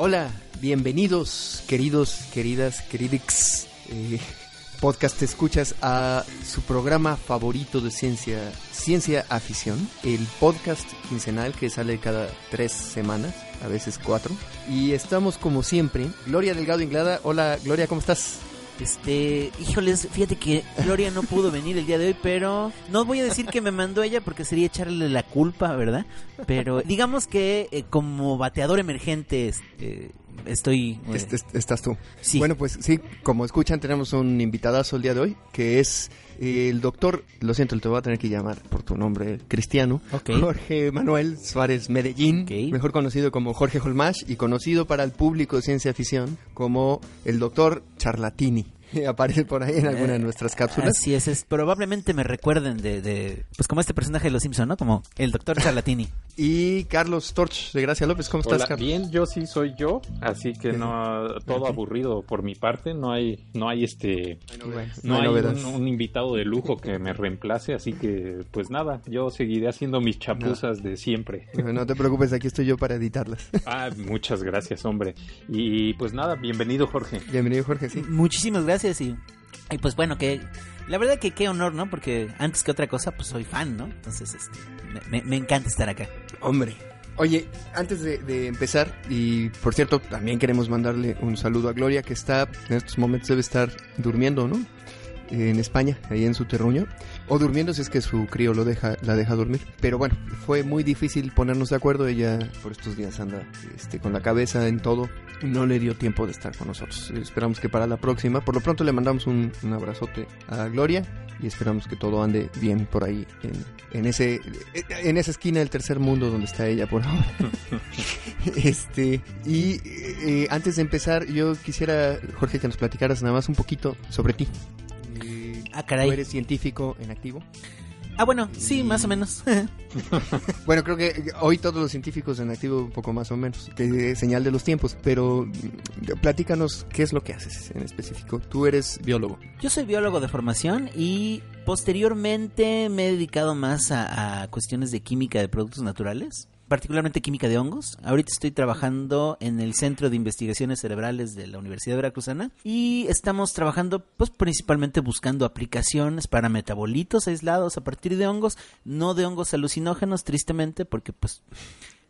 Hola, bienvenidos, queridos, queridas, queridix. Eh, podcast escuchas a su programa favorito de ciencia, Ciencia Afición, el podcast quincenal que sale cada tres semanas, a veces cuatro. Y estamos como siempre, Gloria Delgado Inglada. Hola, Gloria, ¿cómo estás? Este, híjoles, fíjate que Gloria no pudo venir el día de hoy, pero no voy a decir que me mandó ella porque sería echarle la culpa, ¿verdad? Pero digamos que eh, como bateador emergente este, estoy... eh, est- est- estás tú. Sí. Bueno, pues sí, como escuchan, tenemos un invitadazo el día de hoy, que es eh, el doctor, lo siento, te voy a tener que llamar por tu nombre cristiano. Jorge Manuel Suárez Medellín, mejor conocido como Jorge Holmash y conocido para el público de ciencia ficción como el doctor Charlatini. Aparece por ahí en alguna de nuestras cápsulas. Así es, es, probablemente me recuerden de, de, pues como este personaje de Los Simpson, ¿no? Como el doctor Charlatini. Y Carlos Torch de Gracia López, ¿cómo estás, Hola, Carlos? bien, yo sí soy yo, así que no todo Ok. aburrido por mi parte, no hay no hay este no hay un, un invitado de lujo que me reemplace, así que pues nada, yo seguiré haciendo mis chapuzas de siempre. No te preocupes, aquí estoy yo para editarlas. Ah, muchas gracias, hombre. Y pues nada, bienvenido, Jorge. Bienvenido, Jorge, sí. Muchísimas gracias y, y pues bueno, que la verdad que qué honor, ¿no? Porque antes que otra cosa, pues soy fan, ¿no? Entonces, este, me, encanta estar acá. Hombre. Oye, antes de empezar, y por cierto, también queremos mandarle un saludo a Gloria, que está, en estos momentos debe estar durmiendo, ¿no? En España, ahí en su terruño. O durmiendo si es que su crío lo deja, la deja dormir. Pero bueno, fue muy difícil ponernos de acuerdo. Ella por estos días anda este, con la cabeza en todo. No le dio tiempo de estar con nosotros. Esperamos que para la próxima. Por lo pronto le mandamos un, un abrazote a Gloria. Y esperamos que todo ande bien por ahí en, en ese en esa esquina del tercer mundo donde está ella por ahora. este y eh, antes de empezar yo quisiera Jorge que nos platicaras nada más un poquito sobre ti. Eh, Ah, caray. Tú eres científico en activo. Ah, bueno, sí, más o menos. Bueno, creo que hoy todos los científicos en activo un poco más o menos, que es señal de los tiempos, pero mm, platícanos qué es lo que haces en específico. Tú eres biólogo. Yo soy biólogo de formación y posteriormente me he dedicado más a, a cuestiones de química de productos naturales, particularmente química de hongos. Ahorita estoy trabajando en el Centro de Investigaciones Cerebrales de la Universidad Veracruzana y estamos trabajando pues principalmente buscando aplicaciones para metabolitos aislados a partir de hongos, no de hongos alucinógenos tristemente porque pues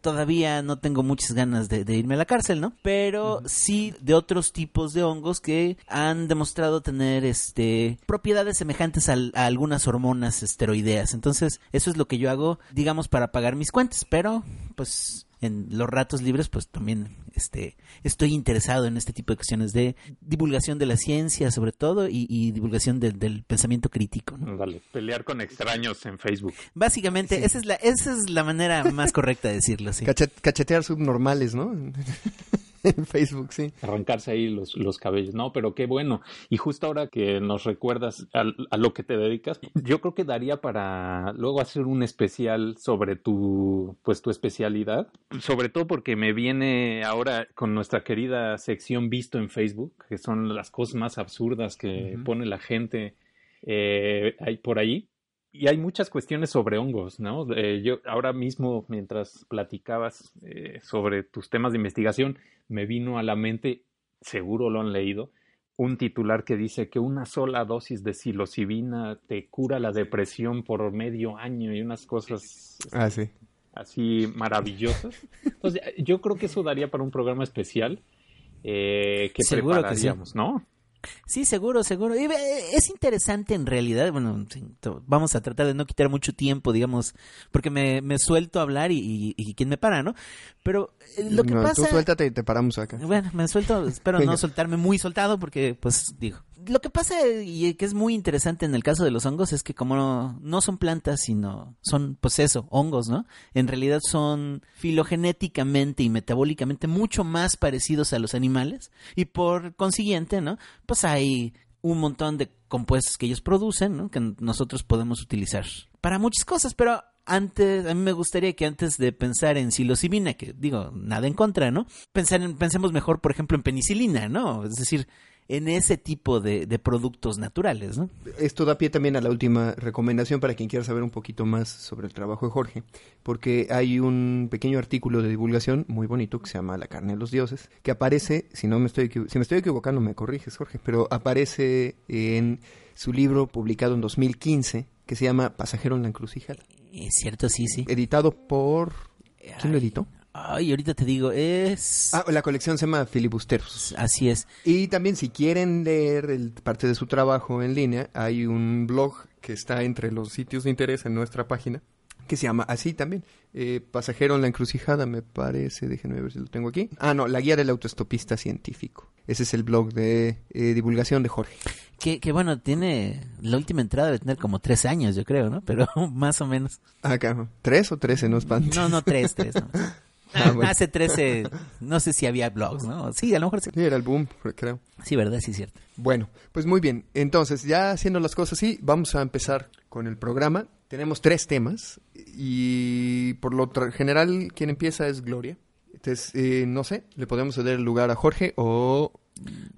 todavía no tengo muchas ganas de, de irme a la cárcel, ¿no? Pero sí de otros tipos de hongos que han demostrado tener este propiedades semejantes a, algunas hormonas esteroideas. Entonces, eso es lo que yo hago, digamos, para pagar mis cuentas, pero pues en los ratos libres pues también este estoy interesado en este tipo de cuestiones de divulgación de la ciencia sobre todo y, y divulgación del- del pensamiento crítico ¿no? Dale, pelear con extraños en Facebook. básicamente Sí. esa es la esa es la manera más correcta de decirlo sí Cachet- cachetear subnormales, ¿no? en Facebook, sí. arrancarse ahí los, los cabellos, no, pero qué bueno. Y justo ahora que nos recuerdas a, a lo que te dedicas, yo creo que daría para luego hacer un especial sobre tu, pues tu especialidad, sobre todo porque me viene ahora con nuestra querida sección visto en Facebook, que son las cosas más absurdas que pone la gente eh, ahí por ahí. Y hay muchas cuestiones sobre hongos, ¿no? Eh, yo ahora mismo, mientras platicabas eh, sobre tus temas de investigación, me vino a la mente, seguro lo han leído, un titular que dice que una sola dosis de psilocibina te cura la depresión por medio año y unas cosas Ah, sí. así maravillosas. Entonces, yo creo que eso daría para un programa especial eh, que Seguro que sí. prepararíamos, ¿no? Sí, seguro, seguro. Y, Es interesante en realidad. Bueno, vamos a tratar de no quitar mucho tiempo, digamos, porque me, me suelto a hablar y, y, y quién me para, ¿no? Pero eh, lo que No, pasa... Tú suéltate y te paramos acá. Bueno, me suelto, espero Venga. no soltarme muy soltado porque, pues, digo. Lo que pasa y que es muy interesante en el caso de los hongos es que como no, son plantas, sino son, pues eso, hongos, ¿no? En realidad son filogenéticamente y metabólicamente mucho más parecidos a los animales y por consiguiente, ¿no? Pues hay un montón de compuestos que ellos producen, ¿no? Que nosotros podemos utilizar para muchas cosas, pero antes, a mí me gustaría que antes de pensar en psilocibina, que digo, nada en contra, ¿no? Pensar en, pensemos mejor, por ejemplo, en penicilina, ¿no? Es decir, en ese tipo de, de productos naturales, ¿no? Esto da pie también a la última recomendación para quien quiera saber un poquito más sobre el trabajo de Jorge, porque hay un pequeño artículo de divulgación muy bonito que se llama La carne de los dioses, que aparece, si no me estoy si me estoy equivocando me corriges Jorge, pero aparece en su libro publicado en 2015 que se llama Pasajero en la encrucijada, Es cierto, sí, sí. editado por ¿quién lo editó? Ay, ahorita te digo, es... Ah, la colección se llama Filibusteros. Así es. Y también si quieren leer el- parte de su trabajo en línea, hay un blog que está entre los sitios de interés en nuestra página, que se llama así también, eh, Pasajero en la encrucijada, me parece, déjenme ver si lo tengo aquí. Ah, no, La guía del autoestopista científico. Ese es el blog de eh, divulgación de Jorge. Que, que bueno, tiene... La última entrada debe tener como tres años, yo creo, ¿no? Pero más o menos. Acá, ¿tres o trece? No espantes. No, no, tres, tres. ¿no? Ah, bueno. Hace 13, no sé si había blogs, ¿no? Sí, a lo mejor sí. Sí, era el boom, creo. Sí, ¿verdad? Sí, cierto. Bueno, pues muy bien. Entonces, ya haciendo las cosas así, vamos a empezar con el programa. Tenemos tres temas y por lo general quien empieza es Gloria. Entonces, eh, no sé, le podemos ceder el lugar a Jorge o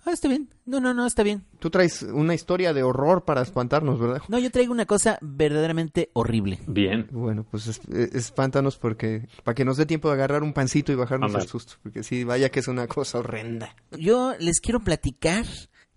Ah, está bien. No, no, no, está bien. tú traes una historia de horror para espantarnos, ¿verdad? No, yo traigo una cosa verdaderamente horrible. Bien. Bueno, pues es- eh, espántanos porque para que nos dé tiempo de agarrar un pancito y bajarnos el susto, porque sí, vaya que es una cosa horrenda. Yo les quiero platicar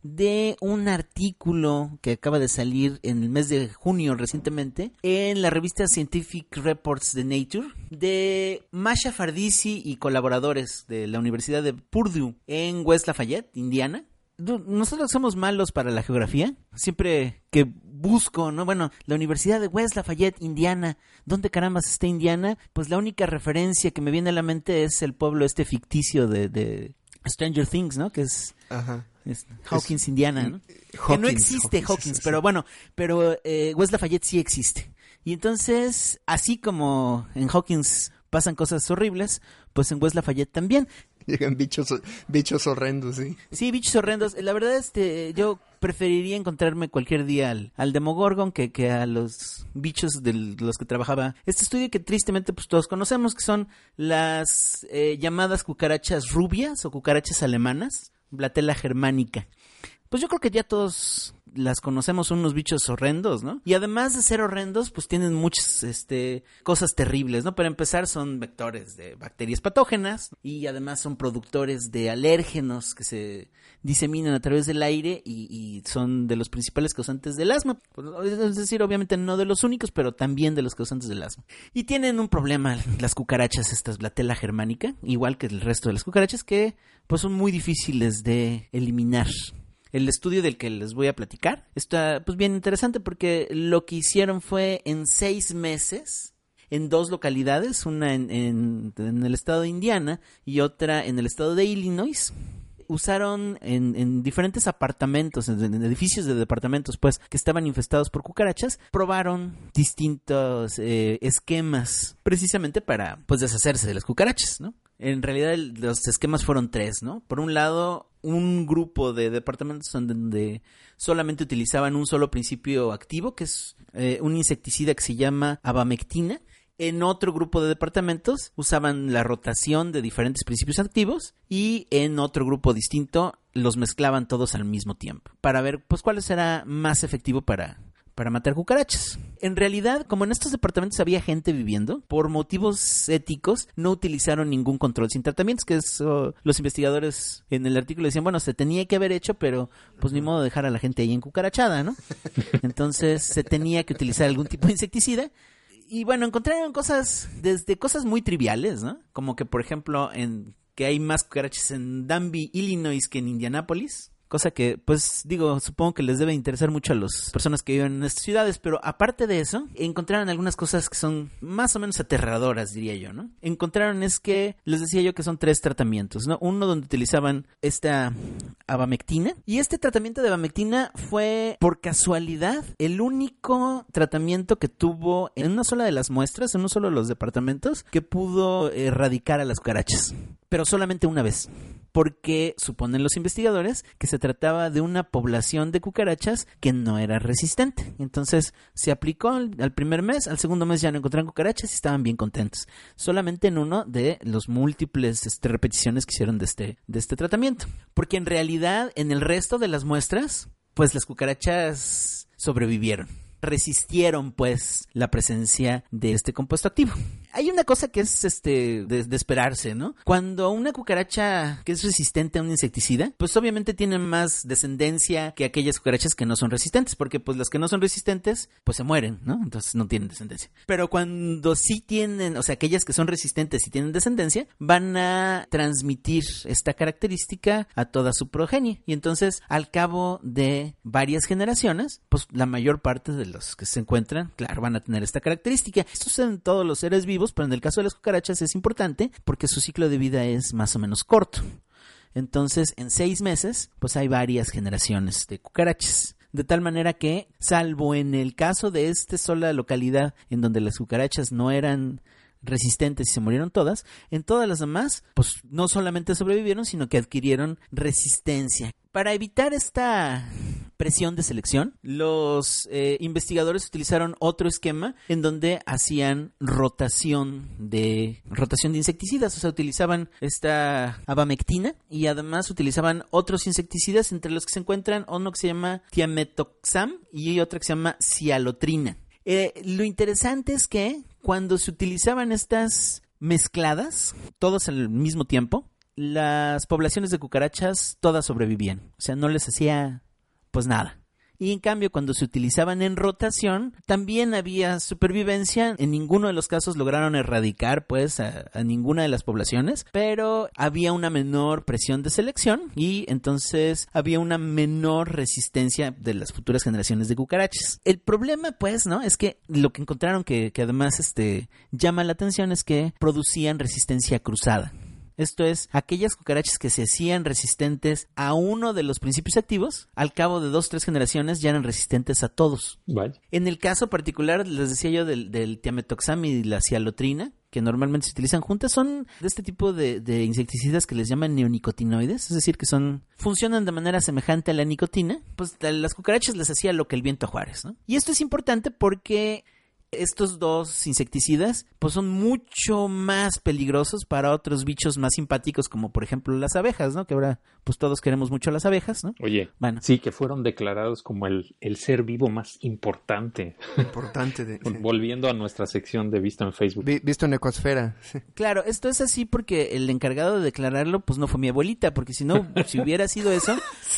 de un artículo que acaba de salir en el mes de junio recientemente en la revista Scientific Reports de Nature de Masha Fardisi y colaboradores de la Universidad de Purdue en West Lafayette, Indiana. Nosotros somos malos para la geografía. Siempre que busco, ¿no? Bueno, la Universidad de West Lafayette, Indiana. ¿Dónde carambas está Indiana? Pues la única referencia que me viene a la mente es el pueblo este ficticio de, de Stranger Things, ¿no? Que es, Ajá. Es Hawkins, Indiana, ¿no? que no existe Hawkins, pero bueno, pero eh, West Lafayette sí existe. Y entonces, así como en Hawkins pasan cosas horribles, pues en West Lafayette también. Llegan bichos, bichos horrendos, sí. Sí, bichos horrendos. La verdad, este, yo preferiría encontrarme cualquier día al, al Demogorgon que, que a los bichos de los que trabajaba este estudio que tristemente pues todos conocemos, que son las eh, llamadas cucarachas rubias o cucarachas alemanas, Blatella germánica. Pues yo creo que ya todos las conocemos, son unos bichos horrendos, ¿no? Y además de ser horrendos, pues tienen muchas este, cosas terribles, ¿no? Para empezar, son vectores de bacterias patógenas y además son productores de alérgenos que se diseminan a través del aire y, y son de los principales causantes del asma. Pues, Es decir, obviamente no de los únicos, pero también de los causantes del asma. Y tienen un problema las cucarachas, estas Blatella germánica, igual que el resto de las cucarachas, que pues son muy difíciles de eliminar el estudio del que les voy a platicar está pues bien interesante porque lo que hicieron fue en seis meses en dos localidades, una en, en- en el estado de Indiana y otra en el estado de Illinois. Usaron en, en diferentes apartamentos, en, edificios de departamentos, pues, que estaban infestados por cucarachas, probaron distintos eh, esquemas precisamente para, pues, deshacerse de las cucarachas, ¿no? En realidad los esquemas fueron tres, ¿no? Por un lado, un grupo de departamentos donde, donde solamente utilizaban un solo principio activo, que es eh, un insecticida que se llama abamectina. En otro grupo de departamentos usaban la rotación de diferentes principios activos y en otro grupo distinto los mezclaban todos al mismo tiempo para ver pues cuál será más efectivo para para matar cucarachas. En realidad, como en estos departamentos había gente viviendo, por motivos éticos no utilizaron ningún control sin tratamientos, que eso los investigadores en el artículo decían, bueno, se tenía que haber hecho, pero pues ni modo de dejar a la gente ahí en cucarachada, ¿no? Entonces se tenía que utilizar algún tipo de insecticida. Y bueno, encontraron cosas, desde cosas muy triviales, ¿no? Como que, por ejemplo, en que hay más cucarachas en Danby, Illinois que en Indianápolis. Cosa que, pues, digo, supongo que les debe interesar mucho a las personas que viven en estas ciudades, pero aparte de eso, encontraron algunas cosas que son más o menos aterradoras, diría yo, ¿no? Encontraron es que, les decía yo que son tres tratamientos, ¿no? Uno donde utilizaban esta abamectina, y este tratamiento de abamectina fue, por casualidad, el único tratamiento que tuvo en una sola de las muestras, en uno solo de los departamentos, que pudo erradicar a las cucarachas, pero solamente una vez. Porque suponen los investigadores que se trataba de una población de cucarachas que no era resistente. Entonces se aplicó al, primer mes, al segundo mes ya no encontraron cucarachas y estaban bien contentos. Solamente en uno de los múltiples este, repeticiones que hicieron de este, de este tratamiento. Porque en realidad en el resto de las muestras, pues las cucarachas sobrevivieron resistieron pues la presencia de este compuesto activo. Hay una cosa que es este de, esperarse, ¿no? Cuando una cucaracha que es resistente a un insecticida, pues obviamente tiene más descendencia que aquellas cucarachas que no son resistentes, porque pues las que no son resistentes, pues se mueren, ¿no? Entonces no tienen descendencia. Pero cuando sí tienen, o sea, aquellas que son resistentes y tienen descendencia, van a transmitir esta característica a toda su progenie. Y entonces, al cabo de varias generaciones, pues la mayor parte de los que se encuentran, claro, van a tener esta característica. Esto sucede en todos los seres vivos pero en el caso de las cucarachas es importante porque su ciclo de vida es más o menos corto. Entonces, en seis meses, pues hay varias generaciones de cucarachas. De tal manera que, salvo en el caso de esta sola localidad en donde las cucarachas no eran resistentes y se murieron todas, en todas las demás, pues no solamente sobrevivieron, sino que adquirieron resistencia. Para evitar esta presión de selección, los eh, investigadores utilizaron otro esquema en donde hacían rotación de rotación de insecticidas, o sea, utilizaban esta abamectina y además utilizaban otros insecticidas entre los que se encuentran uno que se llama tiametoxam y otro que se llama cialotrina. Eh, lo interesante es que cuando se utilizaban estas mezcladas, todos al mismo tiempo, las poblaciones de cucarachas todas sobrevivían. O sea, no les hacía pues nada. Y en cambio, cuando se utilizaban en rotación, también había supervivencia. En ninguno de los casos lograron erradicar, pues, a, ninguna de las poblaciones, pero había una menor presión de selección y entonces había una menor resistencia de las futuras generaciones de cucarachas. El problema, pues, ¿no? Es que lo que encontraron que, que además este, llama la atención es que producían resistencia cruzada. Esto es, aquellas cucarachas que se hacían resistentes a uno de los principios activos, al cabo de dos o tres generaciones ya eran resistentes a todos. En el caso particular, les decía yo del, del tiametoxam y la cialotrina, que normalmente se utilizan juntas son de este tipo de, de, insecticidas que les llaman neonicotinoides, es decir, que son funcionan de manera semejante a la nicotina, pues a las cucarachas les hacía lo que el viento a Juárez, ¿no? Y esto es importante porque estos dos insecticidas pues son mucho más peligrosos para otros bichos más simpáticos como por ejemplo las abejas, ¿no? Que ahora pues todos queremos mucho las abejas, ¿no? Oye, bueno. sí, que fueron declarados como el, el ser vivo más importante. Importante. De, Volviendo a nuestra sección de Visto en Facebook. visto en Ecosfera. Claro, esto es así porque el encargado de declararlo pues no fue mi abuelita, porque si no, si hubiera sido eso,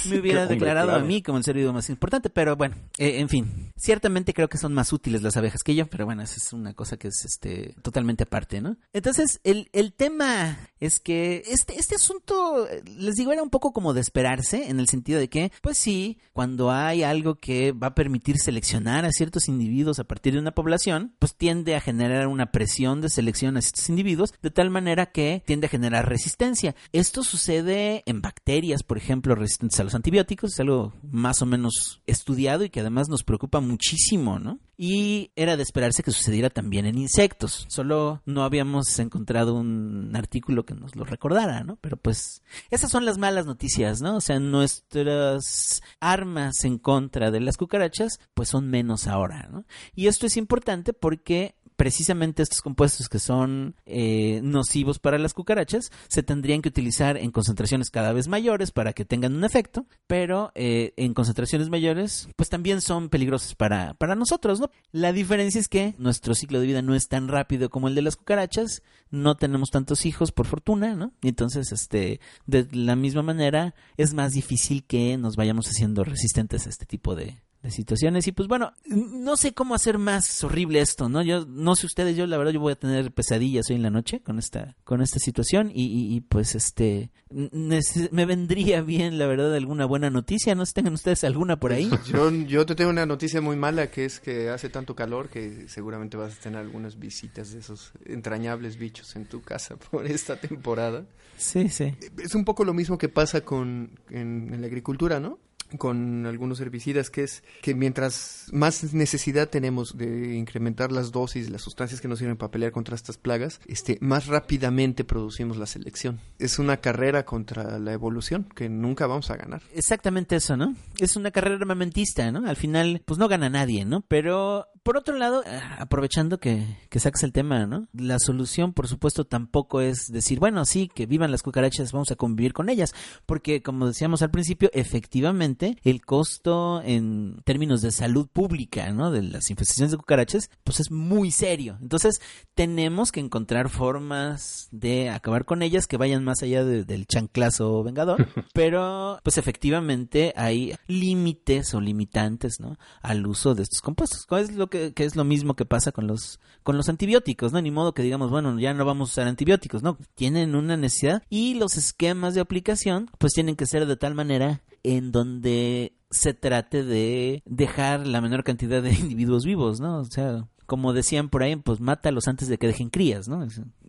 me hubiera declarado a mí como el ser vivo más importante, pero bueno, eh, en fin, ciertamente creo que son más útiles las abejas que yo, pero bueno, esa es una cosa que es este totalmente aparte, ¿no? Entonces, el, el tema es que este, este asunto, les digo, era un poco como de esperarse, en el sentido de que, pues sí, cuando hay algo que va a permitir seleccionar a ciertos individuos a partir de una población, pues tiende a generar una presión de selección a estos individuos, de tal manera que tiende a generar resistencia. Esto sucede en bacterias, por ejemplo, resistentes a los antibióticos, es algo más o menos estudiado y que además nos preocupa muchísimo, ¿no? Y era de esperarse que sucediera también en insectos. Solo no habíamos encontrado un artículo que nos lo recordara, ¿no? Pero pues esas son las malas noticias, ¿no? O sea, nuestras armas en contra de las cucarachas pues son menos ahora, ¿no? Y esto es importante porque precisamente estos compuestos que son eh, nocivos para las cucarachas se tendrían que utilizar en concentraciones cada vez mayores para que tengan un efecto, pero eh, en concentraciones mayores pues también son peligrosos para, para nosotros, ¿no? La diferencia es que nuestro ciclo de vida no es tan rápido como el de las cucarachas, no tenemos tantos hijos por fortuna, ¿no? Y entonces, este, de la misma manera es más difícil que nos vayamos haciendo resistentes a este tipo de, de situaciones y pues bueno, no sé cómo hacer más horrible esto, ¿no? Yo no sé ustedes, yo la verdad yo voy a tener pesadillas hoy en la noche con esta con esta situación y, pues este me vendría bien la verdad alguna buena noticia, no sé tengan ustedes alguna por ahí. Yo yo te tengo una noticia muy mala que es que hace tanto calor que seguramente vas a tener algunas visitas de esos entrañables bichos en tu casa por esta temporada. Sí, sí. Es un poco lo mismo que pasa con en la agricultura, ¿no? Con algunos herbicidas, que es que mientras más necesidad tenemos de incrementar las dosis, las sustancias que nos sirven para pelear contra estas plagas, este, más rápidamente producimos la selección. Es una carrera contra la evolución que nunca vamos a ganar. Exactamente eso, ¿no? Es una carrera armamentista, ¿no? Al final, pues no gana nadie, ¿no? Pero por otro lado, eh, aprovechando que, que sacas el tema, ¿no? La solución, por supuesto, tampoco es decir, bueno, sí, que vivan las cucarachas, vamos a convivir con ellas, porque como decíamos al principio, efectivamente, el costo en términos de salud pública, ¿no? De las infestaciones de cucarachas, pues es muy serio. Entonces, tenemos que encontrar formas de acabar con ellas que vayan más allá del chanclazo vengador, pero pues efectivamente hay límites o limitantes, ¿no? Al uso de estos compuestos. ¿Cuál es lo que, que es lo mismo que pasa con los con los antibióticos, ¿no? Ni modo que digamos, bueno, ya no vamos a usar antibióticos, ¿no? Tienen una necesidad y los esquemas de aplicación pues tienen que ser de tal manera en donde se trate de dejar la menor cantidad de individuos vivos, ¿no? O sea, como decían por ahí, pues mátalos antes de que dejen crías, ¿no?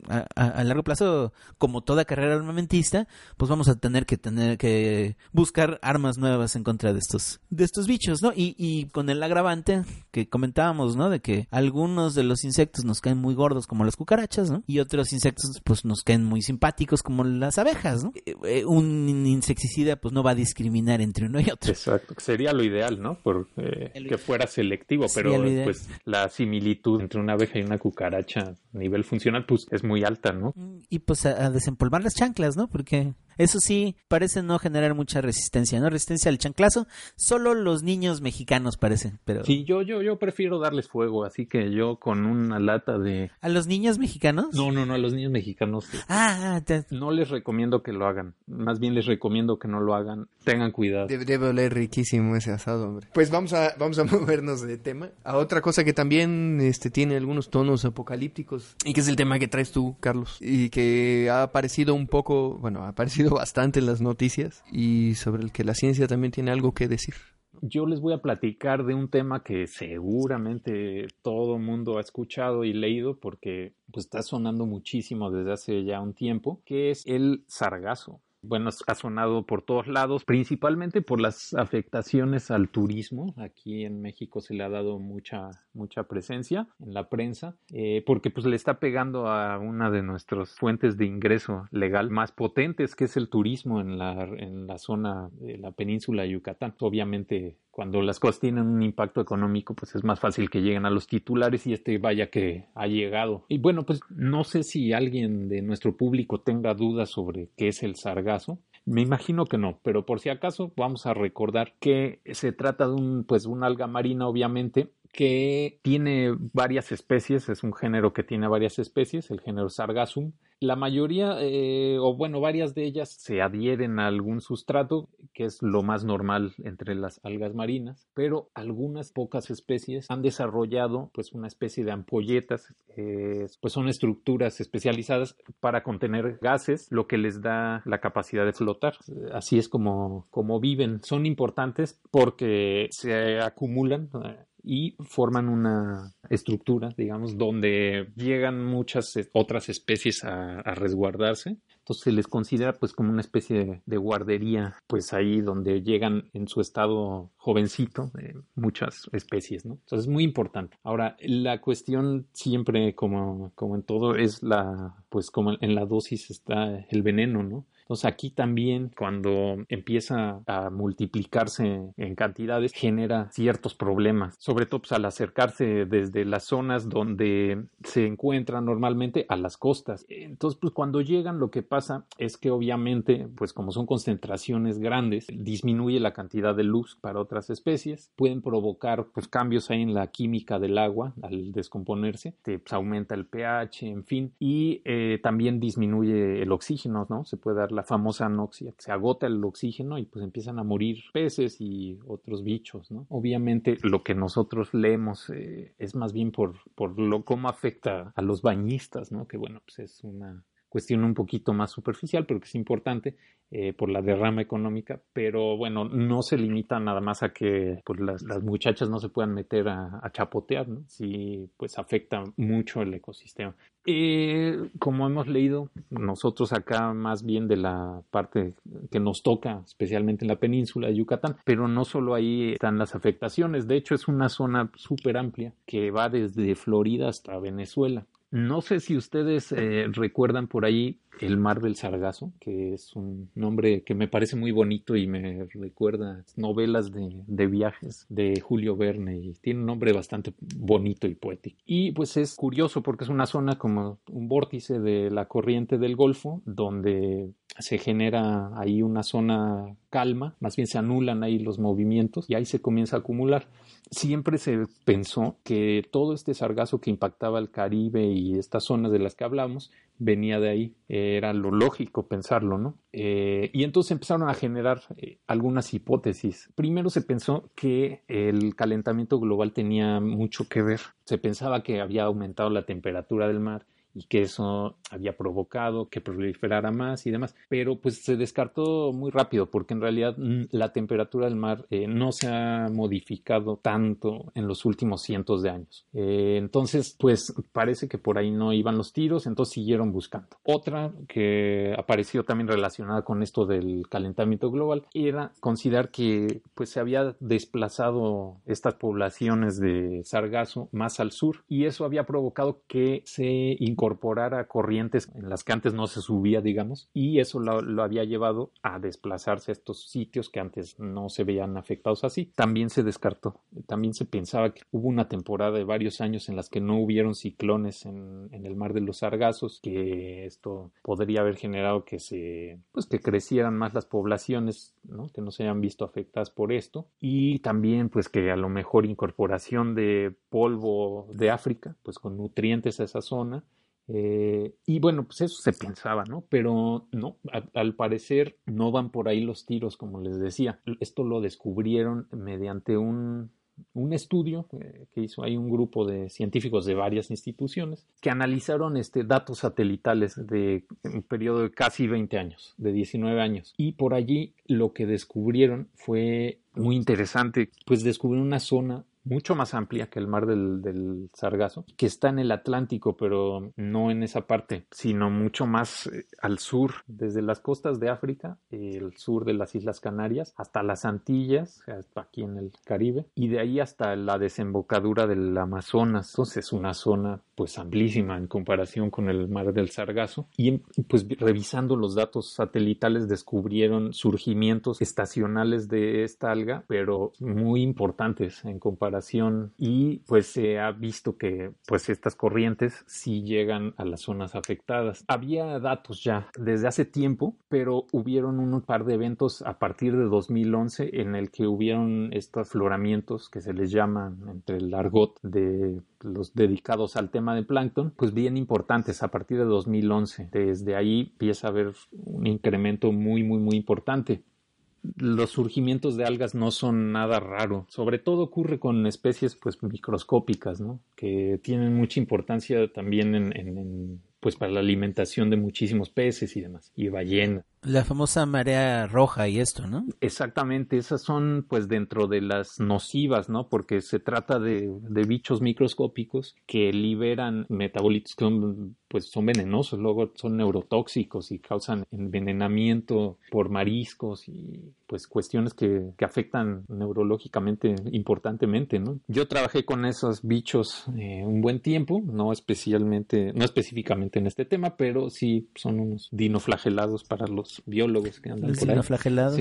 A, largo plazo, como toda carrera armamentista, pues vamos a tener que tener que buscar armas nuevas en contra de estos, de estos bichos, ¿no? Y, y con el agravante que comentábamos, ¿no? De que algunos de los insectos nos caen muy gordos como las cucarachas, ¿no? Y otros insectos, pues nos caen muy simpáticos como las abejas, ¿no? Eh, eh, un insecticida, pues no va a discriminar entre uno y otro. Exacto, sería lo ideal, ¿no? Por, eh, que fuera selectivo, pero pues la similitud entre una abeja y una cucaracha a nivel funcional, pues es muy alta, ¿no? Y pues a, desempolvar las chanclas, ¿no? Porque eso sí, parece no generar mucha resistencia, ¿no? Resistencia al chanclazo, solo los niños mexicanos parecen, pero... Sí, yo, yo, yo prefiero darles fuego, así que yo con una lata de... ¿A los niños mexicanos? No, no, no, a los niños mexicanos. Ah, no les recomiendo que lo hagan, más bien les recomiendo que no lo hagan, tengan cuidado. Debe, oler riquísimo ese asado, hombre. Pues vamos a, vamos a movernos de tema a otra cosa que también este, tiene algunos tonos apocalípticos y que es el tema que traes tú, Carlos, y que ha aparecido un poco, bueno, ha aparecido bastante en las noticias y sobre el que la ciencia también tiene algo que decir. Yo les voy a platicar de un tema que seguramente todo mundo ha escuchado y leído porque pues, está sonando muchísimo desde hace ya un tiempo, que es el sargazo bueno, ha sonado por todos lados, principalmente por las afectaciones al turismo. Aquí en México se le ha dado mucha, mucha presencia en la prensa, eh, porque pues le está pegando a una de nuestras fuentes de ingreso legal más potentes, que es el turismo en la, en la zona de la península de Yucatán. Obviamente cuando las cosas tienen un impacto económico, pues es más fácil que lleguen a los titulares y este vaya que ha llegado. Y bueno, pues no sé si alguien de nuestro público tenga dudas sobre qué es el sargazo. Me imagino que no, pero por si acaso vamos a recordar que se trata de un, pues, una alga marina, obviamente, que tiene varias especies, es un género que tiene varias especies, el género Sargassum, la mayoría, eh, o bueno, varias de ellas se adhieren a algún sustrato, que es lo más normal entre las algas marinas, pero algunas pocas especies han desarrollado pues una especie de ampolletas, pues son estructuras especializadas para contener gases, lo que les da la capacidad de flotar. Así es como, como viven. Son importantes porque se acumulan y forman una estructura, digamos, donde llegan muchas otras especies a, resguardarse. Entonces se les considera pues como una especie de, guardería, pues ahí donde llegan en su estado jovencito muchas especies, ¿no? Entonces es muy importante. Ahora, la cuestión siempre, como, como en todo, es la, pues como en la dosis está el veneno, ¿no? Entonces aquí también cuando empieza a multiplicarse en cantidades genera ciertos problemas, sobre todo pues, al acercarse desde las zonas donde se encuentran normalmente a las costas. Entonces pues cuando llegan lo que pasa es que obviamente pues como son concentraciones grandes disminuye la cantidad de luz para otras especies, pueden provocar pues cambios ahí en la química del agua al descomponerse, pues, aumenta el pH, en fin, y eh, también disminuye el oxígeno, ¿no? Se puede dar la famosa anoxia, se agota el oxígeno y pues empiezan a morir peces y otros bichos, ¿no? Obviamente lo que nosotros leemos eh, es más bien por, por lo cómo afecta a los bañistas, ¿no? Que bueno, pues es una cuestión un poquito más superficial, pero que es importante eh, por la derrama económica. Pero bueno, no se limita nada más a que pues, las, muchachas no se puedan meter a, chapotear, ¿no? Sí, pues afecta mucho el ecosistema. Eh, como hemos leído, nosotros acá más bien de la parte que nos toca, especialmente en la península de Yucatán, pero no solo ahí están las afectaciones, de hecho es una zona súper amplia que va desde Florida hasta Venezuela. No sé si ustedes eh, recuerdan por ahí el Mar del Sargazo, que es un nombre que me parece muy bonito y me recuerda novelas de, de, viajes de Julio Verne y tiene un nombre bastante bonito y poético. Y pues es curioso porque es una zona como un vórtice de la corriente del Golfo donde se genera ahí una zona calma, más bien se anulan ahí los movimientos y ahí se comienza a acumular. Siempre se pensó que todo este sargazo que impactaba el Caribe y estas zonas de las que hablamos venía de ahí, era lo lógico pensarlo, ¿no? Eh, y entonces empezaron a generar eh, algunas hipótesis. Primero se pensó que el calentamiento global tenía mucho que ver. Se pensaba que había aumentado la temperatura del mar y que eso había provocado que proliferara más y demás. Pero pues se descartó muy rápido porque en realidad mm, la temperatura del mar eh, no se ha modificado tanto en los últimos cientos de años. Eh, entonces pues parece que por ahí no iban los tiros, entonces siguieron buscando. Otra que apareció también relacionada con esto del calentamiento global era considerar que pues se había desplazado estas poblaciones de sargazo más al sur y eso había provocado que se incorporara corrientes en las que antes no se subía, digamos, y eso lo, había llevado a desplazarse a estos sitios que antes no se veían afectados así. También se descartó, también se pensaba que hubo una temporada de varios años en las que no hubieron ciclones en, el mar de los Sargazos, que esto podría haber generado que se, pues que crecieran más las poblaciones, que no se hayan visto afectadas por esto, y también pues que a lo mejor incorporación de polvo de África, pues con nutrientes a esa zona, eh, y bueno, pues eso se pensaba, ¿no? Pero no, al parecer no van por ahí los tiros, como les decía. Esto lo descubrieron mediante un, un estudio que hizo ahí un grupo de científicos de varias instituciones que analizaron este, datos satelitales de un periodo de casi 20 años, de 19 años. Y por allí lo que descubrieron fue muy interesante, pues descubrieron una zona mucho más amplia que el mar del, Sargazo, que está en el Atlántico, pero no en esa parte, sino mucho más eh, al sur, desde las costas de África, el sur de las Islas Canarias, hasta las Antillas, hasta aquí en el Caribe, y de ahí hasta la desembocadura del Amazonas. Entonces es una zona pues amplísima en comparación con el mar del Sargazo. Y pues revisando los datos satelitales descubrieron surgimientos estacionales de esta alga, pero muy importantes en comparación y pues se ha visto que pues estas corrientes sí llegan a las zonas afectadas. Había datos ya desde hace tiempo, pero hubieron un par de eventos a partir de 2011 en el que hubieron estos afloramientos que se les llaman entre el argot de los dedicados al tema de plancton, pues bien importantes a partir de 2011. Desde ahí empieza a haber un incremento muy, muy, muy importante los surgimientos de algas no son nada raro. Sobre todo ocurre con especies pues microscópicas, ¿no? Que tienen mucha importancia también en, en, pues para la alimentación de muchísimos peces y demás, y ballenas. La famosa marea roja y esto, ¿no? Exactamente, esas son pues dentro de las nocivas, ¿no? Porque se trata de, de bichos microscópicos que liberan metabolitos que son, pues son venenosos, luego son neurotóxicos y causan envenenamiento por mariscos y pues cuestiones que, que afectan neurológicamente importantemente, ¿no? Yo trabajé con esos bichos eh, un buen tiempo, no especialmente, no específicamente en este tema, pero sí son unos dinoflagelados para los biólogos que andan por ahí.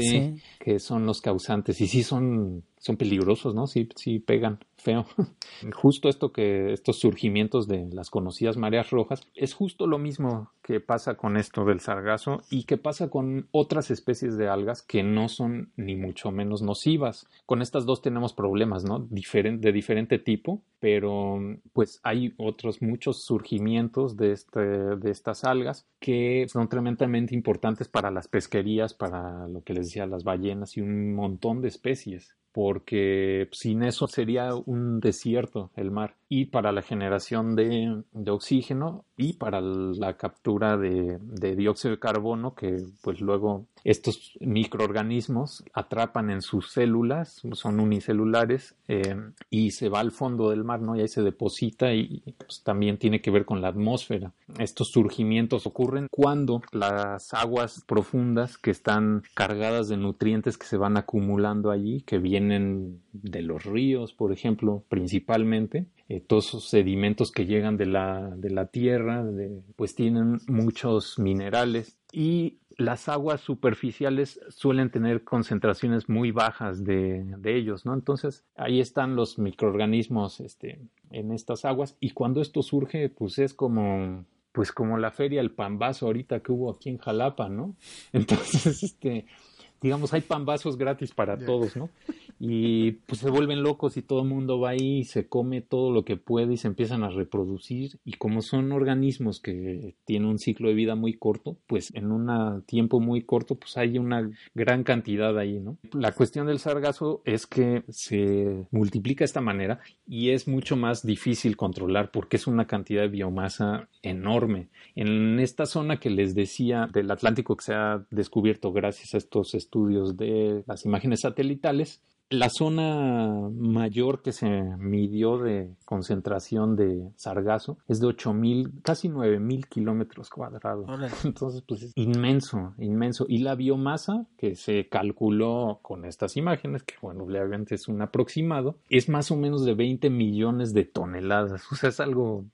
sí, que son los causantes y sí son son peligrosos, ¿no? Sí, sí pegan feo. justo esto que estos surgimientos de las conocidas mareas rojas es justo lo mismo que pasa con esto del sargazo y que pasa con otras especies de algas que no son ni mucho menos nocivas. Con estas dos tenemos problemas, ¿no? de diferente tipo, pero pues hay otros muchos surgimientos de, este, de estas algas que son tremendamente importantes para las pesquerías, para lo que les decía las ballenas y un montón de especies porque sin eso sería un desierto el mar y para la generación de, oxígeno y para la captura de, dióxido de carbono que pues luego estos microorganismos atrapan en sus células, son unicelulares eh, y se va al fondo del mar, ¿no? Y ahí se deposita y pues, también tiene que ver con la atmósfera. Estos surgimientos ocurren cuando las aguas profundas que están cargadas de nutrientes que se van acumulando allí, que vienen de los ríos, por ejemplo, principalmente, eh, todos esos sedimentos que llegan de la, de la tierra, pues tienen muchos minerales y las aguas superficiales suelen tener concentraciones muy bajas de, de, ellos, ¿no? Entonces ahí están los microorganismos este, en estas aguas y cuando esto surge, pues es como pues como la feria el pambazo ahorita que hubo aquí en Jalapa, ¿no? Entonces, este, digamos, hay pambazos gratis para todos, ¿no? y pues se vuelven locos y todo el mundo va ahí y se come todo lo que puede y se empiezan a reproducir y como son organismos que tienen un ciclo de vida muy corto, pues en un tiempo muy corto pues hay una gran cantidad ahí, ¿no? La cuestión del sargazo es que se multiplica de esta manera y es mucho más difícil controlar porque es una cantidad de biomasa enorme. En esta zona que les decía del Atlántico que se ha descubierto gracias a estos estudios de las imágenes satelitales, la zona mayor que se midió de concentración de sargazo es de 8.000, casi 9.000 kilómetros cuadrados. Entonces, pues es inmenso, inmenso. Y la biomasa que se calculó con estas imágenes, que bueno, obviamente es un aproximado, es más o menos de 20 millones de toneladas. O sea, es algo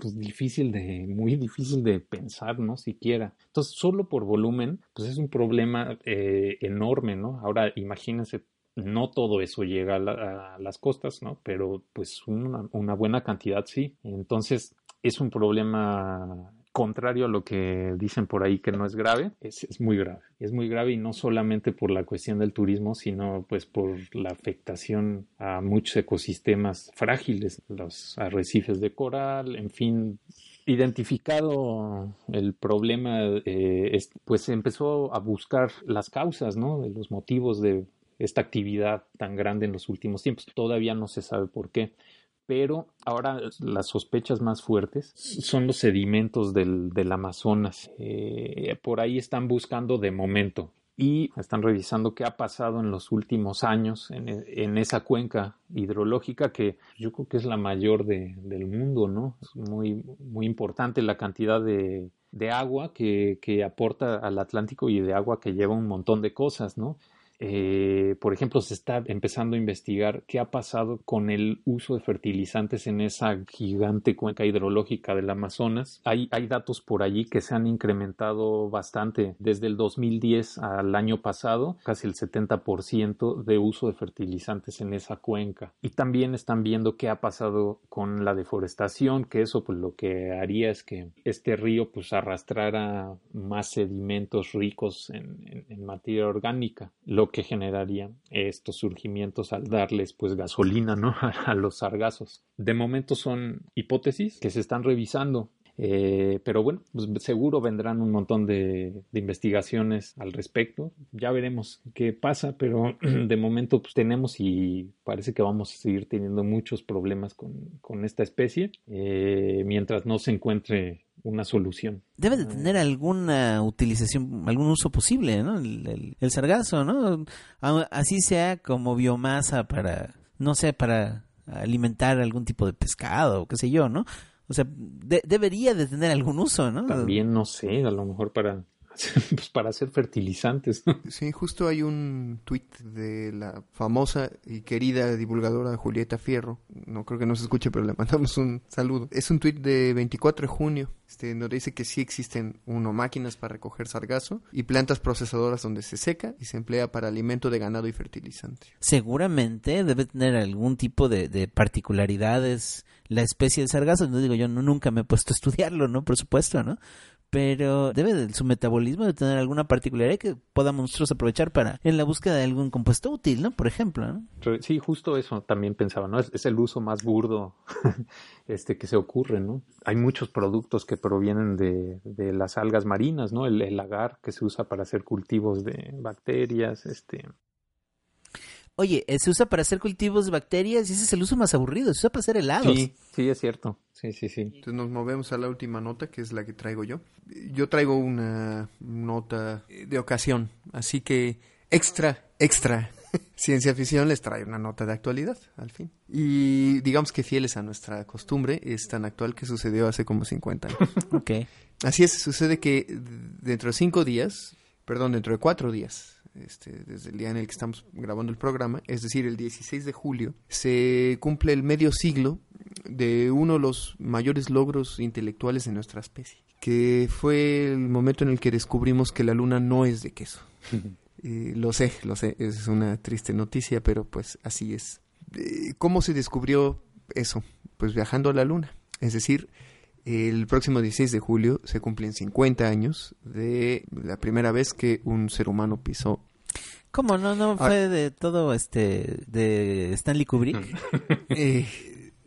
pues difícil de, muy difícil de pensar, ¿no? Siquiera. Entonces, solo por volumen, pues es un problema eh, enorme, ¿no? Ahora, imagínense no todo eso llega a, las costas, ¿no? Pero pues una, buena cantidad sí. Entonces es un problema contrario a lo que dicen por ahí que no es grave, es, muy grave. Es muy grave y no solamente por la cuestión del turismo, sino pues por la afectación a muchos ecosistemas frágiles, los arrecifes de coral, en fin. Identificado el problema, eh, pues empezó a buscar las causas, ¿no? De los motivos de esta actividad tan grande en los últimos tiempos. Todavía no se sabe por qué, pero ahora las sospechas más fuertes son los sedimentos del, Amazonas. Eh, por ahí están buscando de momento y están revisando qué ha pasado en los últimos años en, esa cuenca hidrológica que yo creo que es la mayor del mundo, ¿no? Es muy, muy importante la cantidad de, agua que, que aporta al Atlántico y de agua que lleva un montón de cosas, ¿no? Eh, por ejemplo, se está empezando a investigar qué ha pasado con el uso de fertilizantes en esa gigante cuenca hidrológica del Amazonas. Hay, hay datos por allí que se han incrementado bastante desde el 2010 al año pasado, casi el 70% de uso de fertilizantes en esa cuenca. Y también están viendo qué ha pasado con la deforestación, que eso pues lo que haría es que este río pues arrastrara más sedimentos ricos en, en materia orgánica, lo que generaría estos surgimientos al darles pues gasolina ¿no? a los sargazos. De momento son hipótesis que se están revisando. Eh, pero bueno, pues seguro vendrán un montón de, investigaciones al respecto. Ya veremos qué pasa, pero de momento pues tenemos y parece que vamos a seguir teniendo muchos problemas con, esta especie eh, mientras no se encuentre una solución. Debe de tener alguna utilización, algún uso posible, ¿no? El, sargazo, ¿no? Así sea como biomasa para, no sé, para alimentar algún tipo de pescado, o qué sé yo, ¿no? O sea, debería de tener algún uso, ¿no? También, no sé, a lo mejor para pues para hacer fertilizantes. Sí, justo hay un tuit de la famosa y querida divulgadora Julieta Fierro. No creo que nos escuche, pero le mandamos un saludo. Es un tuit de 24 de junio, este, donde dice que sí existen uno máquinas para recoger sargazo y plantas procesadoras donde se seca y se emplea para alimento de ganado y fertilizante. Seguramente debe tener algún tipo de, de particularidades la especie de sargazo. No digo yo, nunca me he puesto a estudiarlo, ¿no? Por supuesto, ¿no? pero debe de su metabolismo de tener alguna particularidad que podamos nosotros aprovechar para en la búsqueda de algún compuesto útil, ¿no? Por ejemplo, ¿no? Sí, justo eso también pensaba, ¿no? Es, el uso más burdo este que se ocurre, ¿no? Hay muchos productos que provienen de, de las algas marinas, ¿no? El, el, agar que se usa para hacer cultivos de bacterias, este Oye, eh, se usa para hacer cultivos de bacterias y ese es el uso más aburrido. Se usa para hacer helados. Sí, sí, es cierto. Sí, sí, sí. Entonces nos movemos a la última nota, que es la que traigo yo. Yo traigo una nota de ocasión, así que extra, extra. Ciencia ficción les trae una nota de actualidad, al fin. Y digamos que fieles a nuestra costumbre, es tan actual que sucedió hace como 50 años. Ok. Así es, sucede que dentro de cinco días, perdón, dentro de cuatro días, este, desde el día en el que estamos grabando el programa, es decir, el 16 de julio, se cumple el medio siglo de uno de los mayores logros intelectuales de nuestra especie, que fue el momento en el que descubrimos que la luna no es de queso. Eh, lo sé, lo sé, es una triste noticia, pero pues así es. Eh, ¿Cómo se descubrió eso? Pues viajando a la luna. Es decir, el próximo 16 de julio se cumplen 50 años de la primera vez que un ser humano pisó. ¿Cómo? ¿No, no fue de todo este, de Stanley Kubrick? Eh,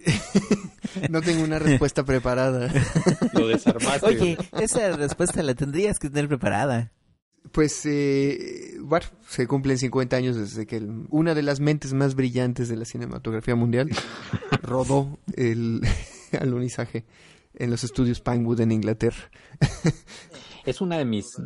no tengo una respuesta preparada. Lo desarmaste. Oye, esa respuesta la tendrías que tener preparada. Pues, eh, bueno, se cumplen 50 años desde que el- una de las mentes más brillantes de la cinematografía mundial rodó el alunizaje en los estudios Pinewood en Inglaterra. Es una de mis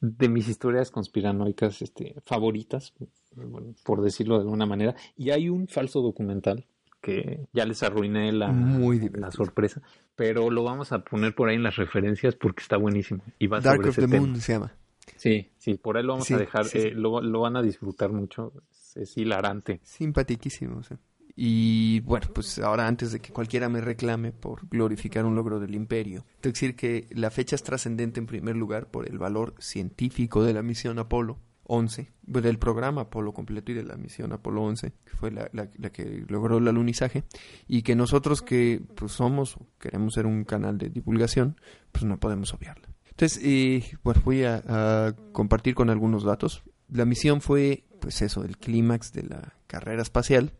de mis historias conspiranoicas este, favoritas, bueno, por decirlo de alguna manera. Y hay un falso documental que ya les arruiné la, Muy la sorpresa, pero lo vamos a poner por ahí en las referencias porque está buenísimo. Y va Dark sobre of ese the tema. Moon se llama. Sí, sí, por ahí lo vamos Sí, a dejar, sí, eh, lo, lo van a disfrutar mucho, es, es hilarante. Simpatiquísimo. o sea. Y bueno, pues ahora antes de que cualquiera me reclame por glorificar un logro del imperio, tengo que decir que la fecha es trascendente en primer lugar por el valor científico de la misión Apolo 11, pues, del programa Apolo completo y de la misión Apolo 11, que fue la, que logró el alunizaje, y que nosotros que pues, somos queremos ser un canal de divulgación, pues no podemos obviarla. Entonces, eh, voy a compartir con algunos datos. La misión fue, pues eso, el clímax de la carrera espacial,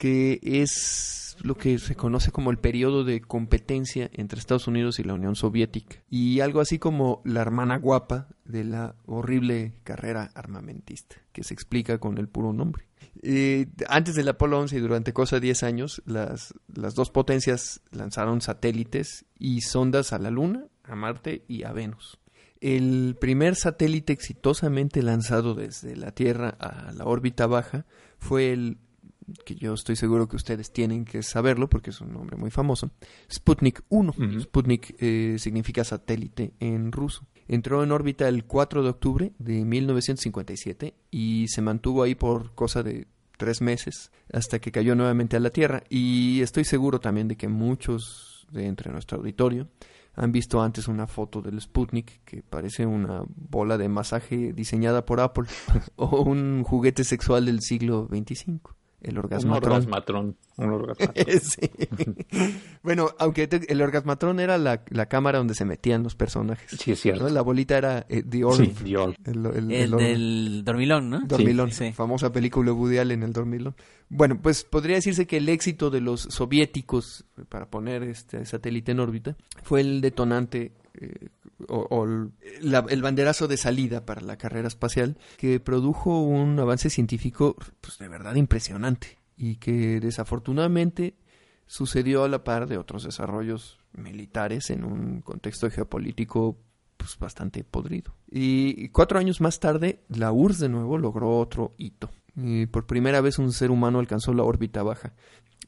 que es lo que se conoce como el periodo de competencia entre Estados Unidos y la Unión Soviética. Y algo así como la hermana guapa de la horrible carrera armamentista, que se explica con el puro nombre. Antes del Apolo 11 y durante cosa de 10 años, las, las dos potencias lanzaron satélites y sondas a la Luna, a Marte y a Venus. El primer satélite exitosamente lanzado desde la Tierra a la órbita baja fue el que yo estoy seguro que ustedes tienen que saberlo porque es un nombre muy famoso, Sputnik 1. Ujú. Sputnik eh, significa satélite en ruso. Entró en órbita el 4 de octubre de 1957 y se mantuvo ahí por cosa de tres meses hasta que cayó nuevamente a la Tierra. Y estoy seguro también de que muchos de entre nuestro auditorio han visto antes una foto del Sputnik que parece una bola de masaje diseñada por Apple o un juguete sexual del siglo 25, el Un orgasmatrón. Un orgasmatrón. Sí. bueno, aunque te- el orgasmatrón era la, la cámara donde se metían los personajes. Sí, es cierto. ¿no? La bolita era eh, The Orb, Sí, Dios. el, el- El el Orb. del dormilón, ¿no? Dormilón, Sí. famosa película Woody Allen, El Dormilón. Bueno, pues podría decirse que el éxito de los soviéticos para poner este satélite en órbita fue el detonante eh, o, la- el banderazo de salida para la carrera espacial que produjo un avance científico pues, de verdad impresionante y que desafortunadamente sucedió a la par de otros desarrollos militares en un contexto geopolítico pues bastante podrido. Y cuatro años más tarde, la URSS de nuevo logró otro hito. Y por primera vez un ser humano alcanzó la órbita baja.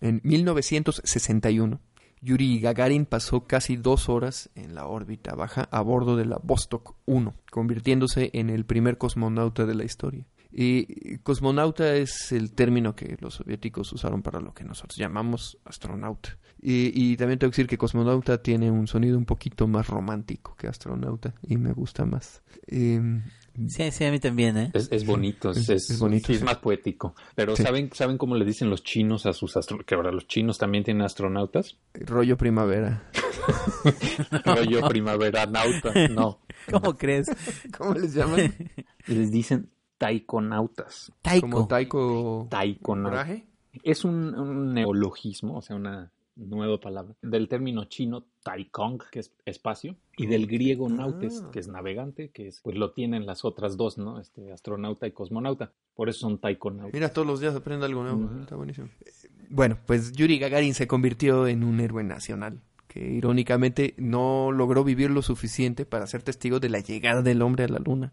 En 1961, Yuri Gagarin pasó casi dos horas en la órbita baja a bordo de la Vostok 1, convirtiéndose en el primer cosmonauta de la historia. Y cosmonauta es el término que los soviéticos usaron para lo que nosotros llamamos astronauta. Y, también tengo que decir que cosmonauta tiene un sonido un poquito más romántico que astronauta y me gusta más. Em, Sí, sí, a mí también, ¿eh? Es, es bonito, es, Es- es- es bonito, sí, es más poético. Pero Sí. ¿saben, ¿saben cómo le dicen los chinos a sus astronautas? Que ahora los chinos también tienen astronautas. rollo primavera. Rollo primavera nauta. No, ¿Cómo crees? ¿Cómo les llaman? les dicen taikonautas. Taiko. Como taiko. Taikonautas. ¿Coraje? Es un, un neologismo, o sea, una nueva palabra, del término chino taikong, que es espacio, y del griego nautes, Ah. que es navegante, que es, pues lo tienen las otras dos, ¿no? Este, astronauta y cosmonauta. Por eso son taikonautas. Mira, todos los días aprende algo nuevo. Está buenísimo. Eh, Bueno, pues Yuri Gagarin se convirtió en un héroe nacional que irónicamente no logró vivir lo suficiente para ser testigo de la llegada del hombre a la luna.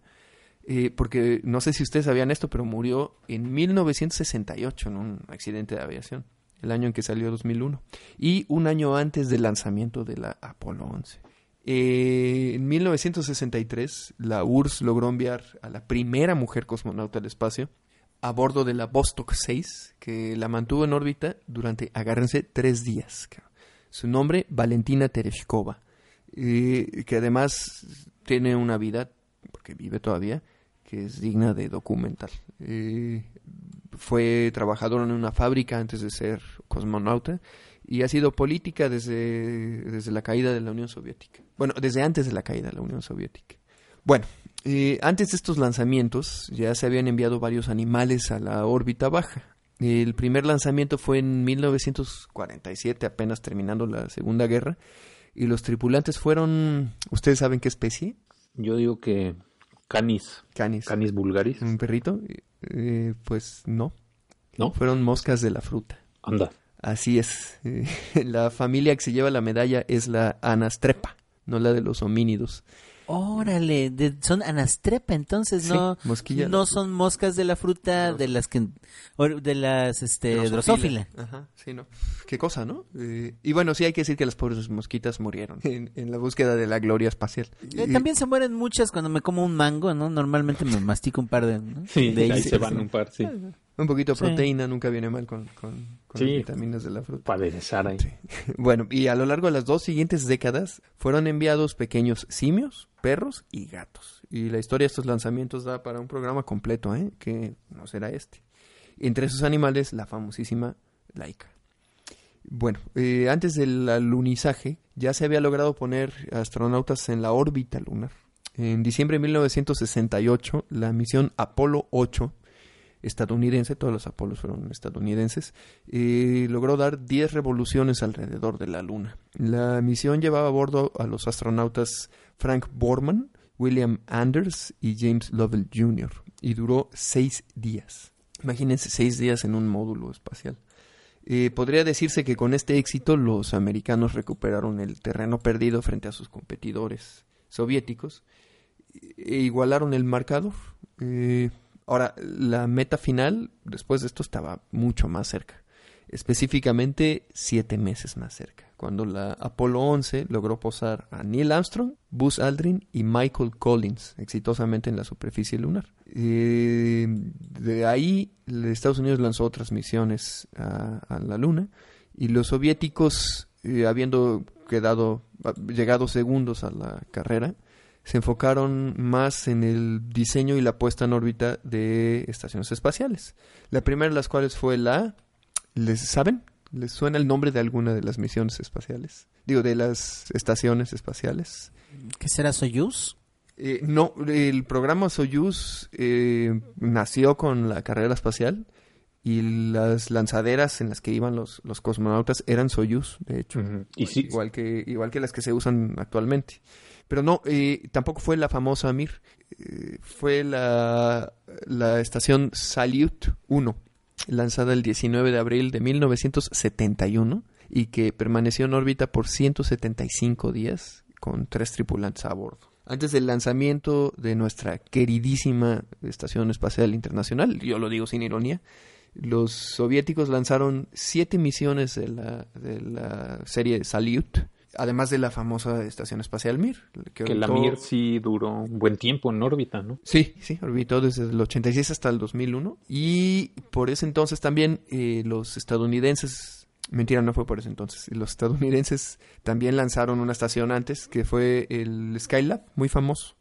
Eh, porque no sé si ustedes sabían esto, pero murió en 1968 en un accidente de aviación, el año en que salió 2001, y un año antes del lanzamiento de la Apolo 11. Eh, en 1963, la URSS logró enviar a la primera mujer cosmonauta al espacio a bordo de la Vostok 6, que la mantuvo en órbita durante, agárrense, tres días. Su nombre, Valentina Tereshkova, eh, que además tiene una vida, porque vive todavía, que es digna de documental. Eh, fue trabajadora en una fábrica antes de ser cosmonauta y ha sido política desde, desde la caída de la Unión Soviética. Bueno, desde antes de la caída de la Unión Soviética. Bueno, eh, antes de estos lanzamientos ya se habían enviado varios animales a la órbita baja. El primer lanzamiento fue en 1947, apenas terminando la Segunda Guerra, y los tripulantes fueron, ¿ustedes saben qué especie? Yo digo que canis, Canis. canis vulgaris, ¿Un perrito? Eh, pues no, ¿no? fueron moscas de la fruta. Anda. Así es. Eh, la familia que se lleva la medalla es la Anastrepa, no la de los homínidos. Órale, de- son anastrepa, entonces Sí, no no son moscas de la fruta No. de las que de las este drosófila. Ajá, sí, ¿no? Qué cosa, ¿no? Eh, y bueno, sí hay que decir que las pobres mosquitas murieron en, en la búsqueda de la gloria espacial. Eh, Y- también se mueren muchas cuando me como un mango, ¿no? Normalmente me mastico un par de, ¿no? Sí, de ahí ahí. se van un par, sí. Un poquito de Sí. proteína nunca viene mal con, con, con Sí. las vitaminas de la fruta. Para aderezar ahí. Bueno, y a lo largo de las dos siguientes décadas fueron enviados pequeños simios, perros y gatos. Y la historia de estos lanzamientos da para un programa completo, ¿eh? Que no será este. Entre esos animales, la famosísima laica. Bueno, eh, antes del alunizaje ya se había logrado poner astronautas en la órbita lunar. En diciembre de 1968, la misión Apolo 8 estadounidense, todos los Apolos fueron estadounidenses, eh, logró dar 10 revoluciones alrededor de la Luna. La misión llevaba a bordo a los astronautas Frank Borman, William Anders y James Lovell Jr. y duró seis días. Imagínense seis días en un módulo espacial. Eh, podría decirse que con este éxito los americanos recuperaron el terreno perdido frente a sus competidores soviéticos e igualaron el marcador. Eh, ahora, la meta final, después de esto, estaba mucho más cerca. Específicamente, siete meses más cerca, cuando la Apolo 11 logró posar a Neil Armstrong, Buzz Aldrin y Michael Collins exitosamente en la superficie lunar. De ahí, Estados Unidos lanzó otras misiones a, a la Luna y los soviéticos, eh, habiendo quedado, llegado segundos a la carrera, se enfocaron más en el diseño y la puesta en órbita de estaciones espaciales. La primera de las cuales fue la... ¿Les saben? ¿Les suena el nombre de alguna de las misiones espaciales? Digo, de las estaciones espaciales. ¿Qué será Soyuz? Eh, no, el programa Soyuz eh, nació con la carrera espacial y las lanzaderas en las que iban los, los cosmonautas eran Soyuz, de hecho. Ujú. Y sí, igual, que, igual que las que se usan actualmente. Pero no, eh, tampoco fue la famosa Mir. Eh, fue la, la estación Salyut 1, lanzada el 19 de abril de 1971 y que permaneció en órbita por 175 días con tres tripulantes a bordo. Antes del lanzamiento de nuestra queridísima Estación Espacial Internacional, yo lo digo sin ironía, los soviéticos lanzaron siete misiones de la, de la serie Salyut, además de la famosa Estación Espacial Mir. que la orbitó- Mir sí duró un buen tiempo en órbita, ¿no? Sí, sí, orbitó desde el 86 hasta el 2001. Y por ese entonces también eh, los estadounidenses, mentira, no fue por ese entonces, los estadounidenses también lanzaron una estación antes, que fue el Skylab, muy famoso,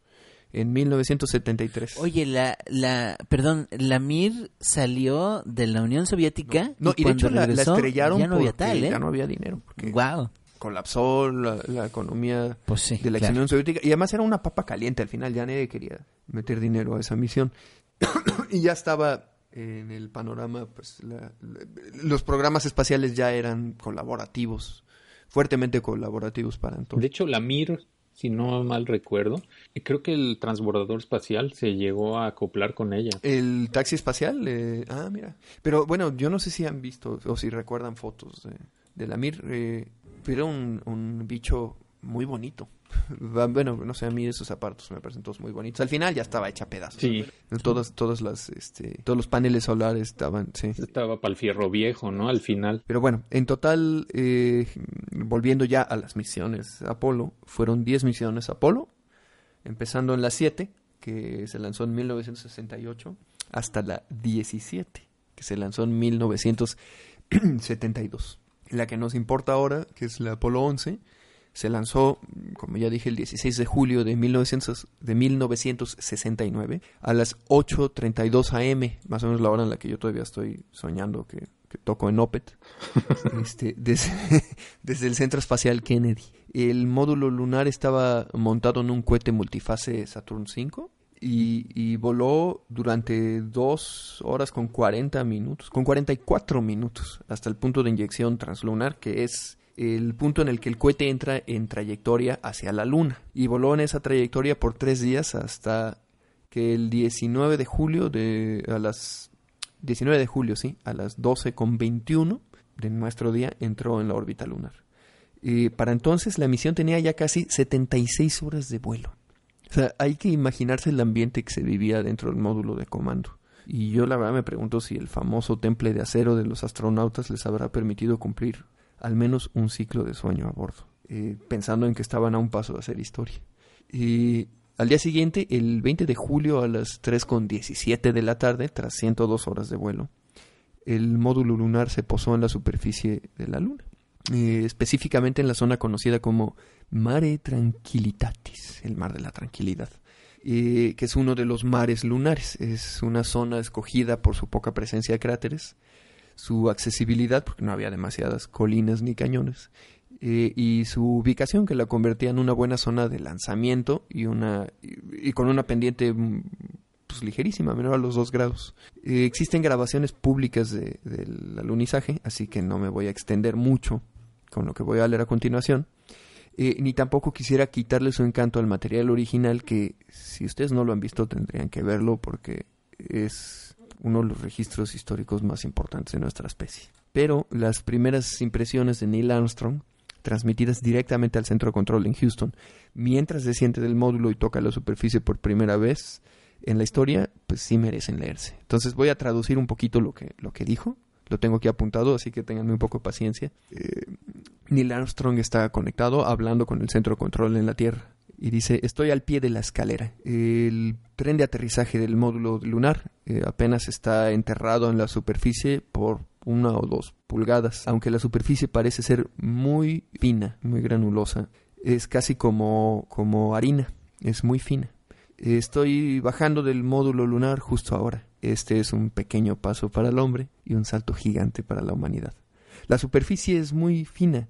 en 1973. Oye, la, la, perdón, la Mir salió de la Unión Soviética no, y de cuando hecho la, estrellaron ya no había tal, ¿eh? ya no había dinero, porque Wow, colapsó la, la economía pues sí, de la claro. Unión Soviética. Y además era una papa caliente al final, ya nadie quería meter dinero a esa misión. y ya estaba en el panorama, pues la- la- los programas espaciales ya eran colaborativos, fuertemente colaborativos para De entonces. hecho, la Mir, si no mal recuerdo, eh, creo que el transbordador espacial se llegó a acoplar con ella. El taxi espacial, eh, ah, mira. Pero bueno, yo no sé si han visto o si recuerdan fotos de, de la Mir, eh, pero un, un bicho muy bonito. Bueno, no sé, a mí esos aparatos me parecen todos muy bonitos. Al final ya estaba hecha pedazos. Sí, Todas, todas las, este, todos los paneles solares estaban, sí. estaba para el fierro viejo, ¿no? Al final. Pero bueno, en total, eh, volviendo ya a las misiones Apolo, fueron 10 misiones Apolo, empezando en la 7, que se lanzó en 1968, hasta la 17, que se lanzó en 1972. La que nos importa ahora, que es la Apolo 11, se lanzó, como ya dije, el 16 de julio de, 1900 de 1969 a las 8.32 am, más o menos la hora en la que yo todavía estoy soñando que, que toco en Opet, este, desde, desde el Centro Espacial Kennedy. El módulo lunar estaba montado en un cohete multifase Saturn V y, voló durante dos horas con 40 minutos, con 44 minutos, hasta el punto de inyección translunar, que es el punto en el que el cohete entra en trayectoria hacia la Luna. Y voló en esa trayectoria por tres días hasta que el 19 de julio de a las 19 de julio, sí, a las 12 con 21 de nuestro día entró en la órbita lunar. Y para entonces la misión tenía ya casi 76 horas de vuelo. O sea, hay que imaginarse el ambiente que se vivía dentro del módulo de comando. Y yo la verdad me pregunto si el famoso temple de acero de los astronautas les habrá permitido cumplir al menos un ciclo de sueño a bordo, eh, pensando en que estaban a un paso de hacer historia. Y al día siguiente, el 20 de julio a las 3.17 de la tarde, tras 102 horas de vuelo, el módulo lunar se posó en la superficie de la Luna, eh, específicamente en la zona conocida como Mare Tranquilitatis, el mar de la tranquilidad, que es uno de los mares lunares. Es una zona escogida por su poca presencia de cráteres, su accesibilidad, porque no había demasiadas colinas ni cañones, y su ubicación que la convertía en una buena zona de lanzamiento y una y, con una pendiente pues ligerísima, menor a los dos grados. Existen grabaciones públicas de- del alunizaje, así que no me voy a extender mucho con lo que voy a leer a continuación. Eh, ni tampoco quisiera quitarle su encanto al material original que si ustedes no lo han visto tendrían que verlo porque es uno de los registros históricos más importantes de nuestra especie. Pero las primeras impresiones de Neil Armstrong, transmitidas directamente al centro de control en Houston, mientras desciende del módulo y toca la superficie por primera vez en la historia, pues sí merecen leerse. Entonces voy a traducir un poquito lo que, lo que dijo. Lo tengo aquí apuntado, así que tengan un poco de paciencia. Eh, Neil Armstrong está conectado hablando con el centro de control en la Tierra. Y dice, estoy al pie de la escalera. El tren de aterrizaje del módulo lunar eh, apenas está enterrado en la superficie por una o dos pulgadas, aunque la superficie parece ser muy fina, muy granulosa. Es casi como, como harina, es muy fina. Estoy bajando del módulo lunar justo ahora. Este es un pequeño paso para el hombre y un salto gigante para la humanidad. La superficie es muy fina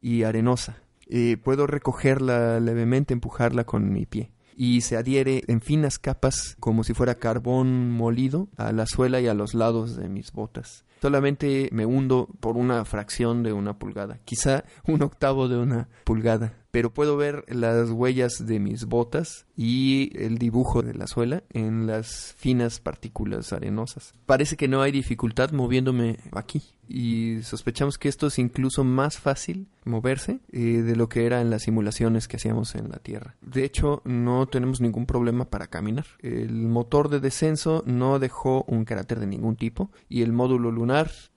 y arenosa. Eh, puedo recogerla levemente, empujarla con mi pie. Y se adhiere en finas capas como si fuera carbón molido a la suela y a los lados de mis botas. Solamente me hundo por una fracción de una pulgada, quizá un octavo de una pulgada, pero puedo ver las huellas de mis botas y el dibujo de la suela en las finas partículas arenosas. Parece que no hay dificultad moviéndome aquí y sospechamos que esto es incluso más fácil moverse eh, de lo que era en las simulaciones que hacíamos en la Tierra. De hecho, no tenemos ningún problema para caminar. El motor de descenso no dejó un cráter de ningún tipo y el módulo lunar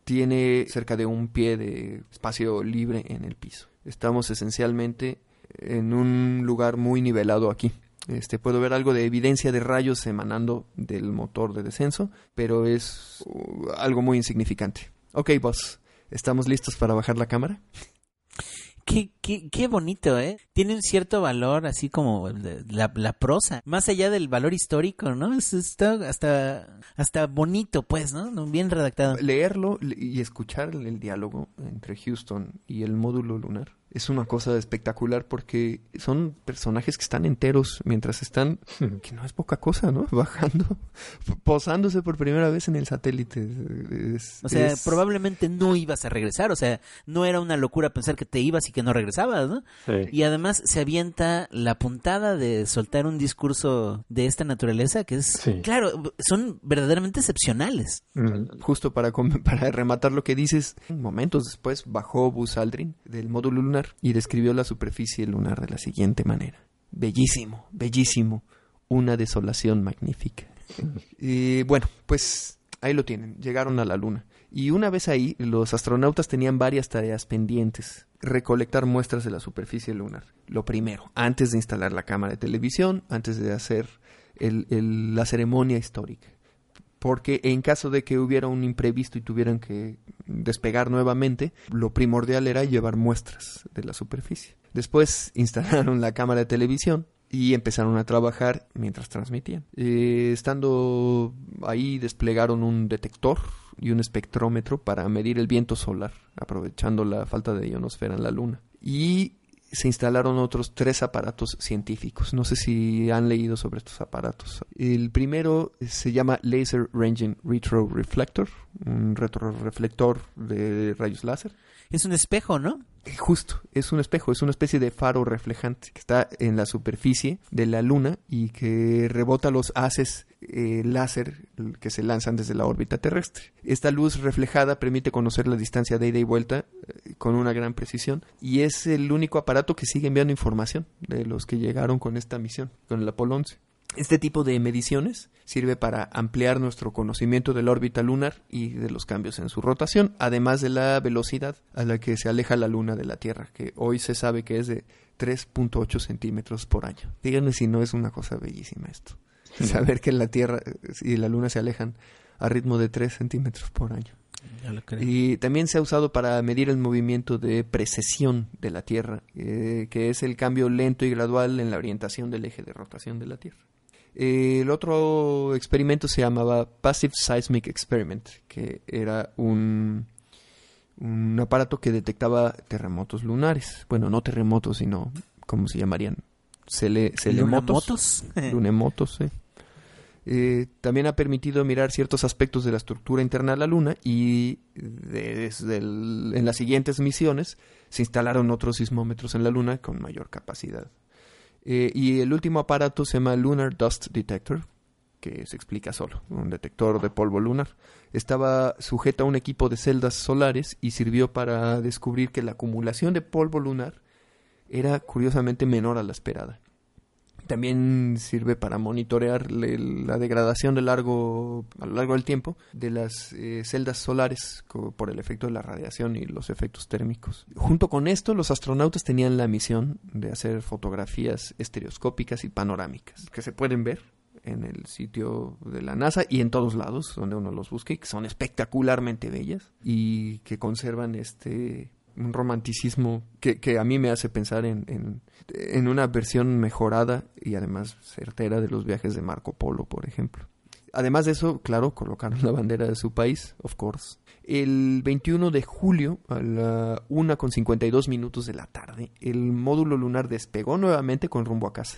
tiene cerca de un pie de espacio libre en el piso. Estamos esencialmente en un lugar muy nivelado aquí. Este, puedo ver algo de evidencia de rayos emanando del motor de descenso, pero es uh, algo muy insignificante. Ok, boss, ¿estamos listos para bajar la cámara? Qué, qué, qué bonito, ¿eh? Tiene un cierto valor, así como la, la prosa. Más allá del valor histórico, ¿no? Es, está hasta, hasta bonito, pues, ¿no? Bien redactado. Leerlo y escuchar el diálogo entre Houston y el módulo lunar es una cosa espectacular porque son personajes que están enteros mientras están, que no es poca cosa, ¿no? Bajando, posándose por primera vez en el satélite. o sea, probablemente no ibas a regresar, o sea, no era una locura pensar que te ibas y que no regresabas, ¿no? Y además se avienta la puntada de soltar un discurso de esta naturaleza que es, claro, son verdaderamente excepcionales. Justo para, para rematar lo que dices, momentos después bajó Buzz Aldrin del módulo lunar y describió la superficie lunar de la siguiente manera. Bellísimo, bellísimo, una desolación magnífica. y bueno, pues ahí lo tienen, llegaron a la luna. Y una vez ahí, los astronautas tenían varias tareas pendientes. Recolectar muestras de la superficie lunar. Lo primero, antes de instalar la cámara de televisión, antes de hacer la ceremonia histórica porque en caso de que hubiera un imprevisto y tuvieran que despegar nuevamente, lo primordial era llevar muestras de la superficie. Después instalaron la cámara de televisión y empezaron a trabajar mientras transmitían. Eh, estando ahí desplegaron un detector y un espectrómetro para medir el viento solar, aprovechando la falta de ionosfera en la Luna. Y se instalaron otros tres aparatos científicos. No sé si han leído sobre estos aparatos. El primero se llama Laser Ranging Retro Reflector, un retroreflector de rayos láser. Es un espejo, ¿no? Justo, es un espejo, es una especie de faro reflejante que está en la superficie de la Luna y que rebota los haces eh, láser que se lanzan desde la órbita terrestre. Esta luz reflejada permite conocer la distancia de ida y vuelta eh, con una gran precisión y es el único aparato que sigue enviando información de los que llegaron con esta misión, con el Apolo 11. Este tipo de mediciones sirve para ampliar nuestro conocimiento de la órbita lunar y de los cambios en su rotación, además de la velocidad a la que se aleja la Luna de la Tierra, que hoy se sabe que es de 3.8 centímetros por año. Díganme si no es una cosa bellísima esto. Saber que la Tierra y la Luna se alejan a ritmo de 3 centímetros por año. Y también se ha usado para medir el movimiento de precesión de la Tierra, eh, que es el cambio lento y gradual en la orientación del eje de rotación de la Tierra el otro experimento se llamaba Passive Seismic Experiment, que era un, un aparato que detectaba terremotos lunares. Bueno, no terremotos, sino, ¿cómo se llamarían? Cele, celemotos. Lunemotos, sí. Eh, también ha permitido mirar ciertos aspectos de la estructura interna de la Luna y desde en las siguientes misiones se instalaron otros sismómetros en la Luna con mayor capacidad. Eh, y el último aparato se llama Lunar Dust Detector, que se explica solo, un detector de polvo lunar. Estaba sujeto a un equipo de celdas solares y sirvió para descubrir que la acumulación de polvo lunar era curiosamente menor a la esperada. También sirve para monitorear la degradación de largo, a lo largo del tiempo de las eh, celdas solares por el efecto de la radiación y los efectos térmicos. Junto con esto, los astronautas tenían la misión de hacer fotografías estereoscópicas y panorámicas que se pueden ver en el sitio de la NASA y en todos lados donde uno los busque, que son espectacularmente bellas y que conservan este un romanticismo que, que, a mí me hace pensar en, en, una versión mejorada y además certera de los viajes de Marco Polo, por ejemplo. Además de eso, claro, colocaron la bandera de su país, of course. El 21 de julio, a la 1 con 52 minutos de la tarde, el módulo lunar despegó nuevamente con rumbo a casa.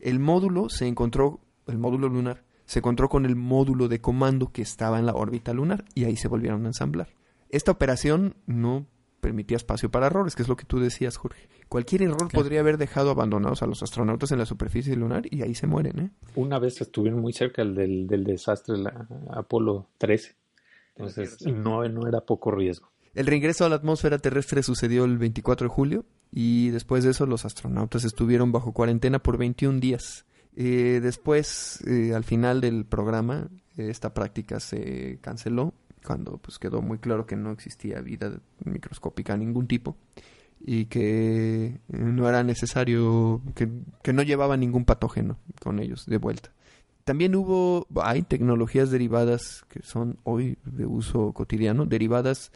El módulo se encontró, el módulo lunar, se encontró con el módulo de comando que estaba en la órbita lunar y ahí se volvieron a ensamblar. Esta operación no permitía espacio para errores, que es lo que tú decías, Jorge. Cualquier error podría haber dejado abandonados a los astronautas en la superficie lunar y ahí se mueren. ¿eh? Una vez estuvieron muy cerca del, del desastre, la Apolo 13. Entonces, no, no era poco riesgo. El reingreso a la atmósfera terrestre sucedió el 24 de julio y después de eso los astronautas estuvieron bajo cuarentena por 21 días. Eh, después, eh, al final del programa, esta práctica se canceló cuando pues quedó muy claro que no existía vida microscópica de ningún tipo y que no era necesario, que, que no llevaba ningún patógeno con ellos de vuelta. También hubo, hay tecnologías derivadas que son hoy de uso cotidiano, derivadas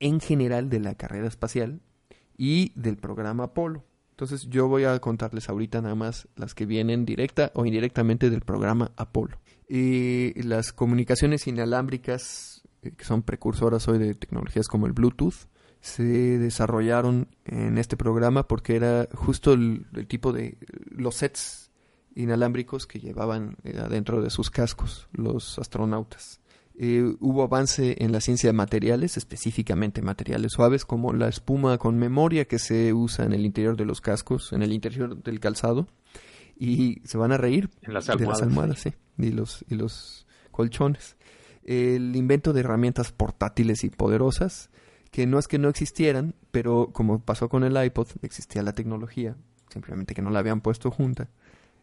en general de la carrera espacial y del programa Apolo. Entonces yo voy a contarles ahorita nada más las que vienen directa o indirectamente del programa Apolo. Y las comunicaciones inalámbricas eh, que son precursoras hoy de tecnologías como el Bluetooth se desarrollaron en este programa porque era justo el, el tipo de los sets inalámbricos que llevaban eh, adentro de sus cascos los astronautas. Eh, hubo avance en la ciencia de materiales, específicamente materiales suaves como la espuma con memoria que se usa en el interior de los cascos, en el interior del calzado. Y se van a reír En las de las almohadas. almohadas, sí, y los, y los colchones. El invento de herramientas portátiles y poderosas, que no es que no existieran, pero como pasó con el iPod, existía la tecnología, simplemente que no la habían puesto junta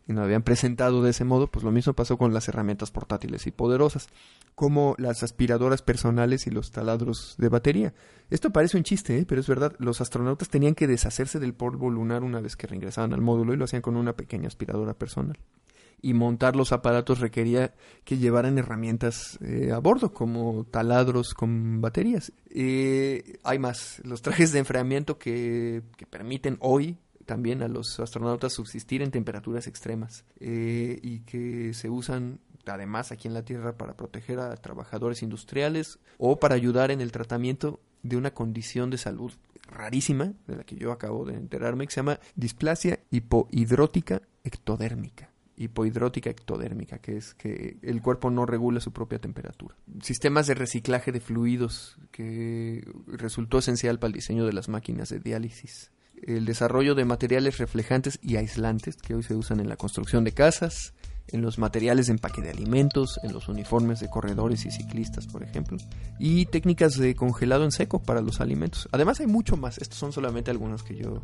y no la habían presentado de ese modo, pues lo mismo pasó con las herramientas portátiles y poderosas, como las aspiradoras personales y los taladros de batería. Esto parece un chiste, ¿eh? pero es verdad, los astronautas tenían que deshacerse del polvo lunar una vez que reingresaban al módulo y lo hacían con una pequeña aspiradora personal y montar los aparatos requería que llevaran herramientas eh, a bordo, como taladros con baterías. Eh, hay más, los trajes de enfriamiento que, permiten hoy también a los astronautas subsistir en temperaturas extremas eh, y que se usan además aquí en la Tierra para proteger a trabajadores industriales o para ayudar en el tratamiento de una condición de salud rarísima, de la que yo acabo de enterarme, que se llama displasia hipohidrótica ectodérmica hipohidrótica ectodérmica, que es que el cuerpo no regula su propia temperatura. Sistemas de reciclaje de fluidos, que resultó esencial para el diseño de las máquinas de diálisis. El desarrollo de materiales reflejantes y aislantes, que hoy se usan en la construcción de casas, en los materiales de empaque de alimentos, en los uniformes de corredores y ciclistas, por ejemplo, y técnicas de congelado en seco para los alimentos. Además hay mucho más, estos son solamente algunos que yo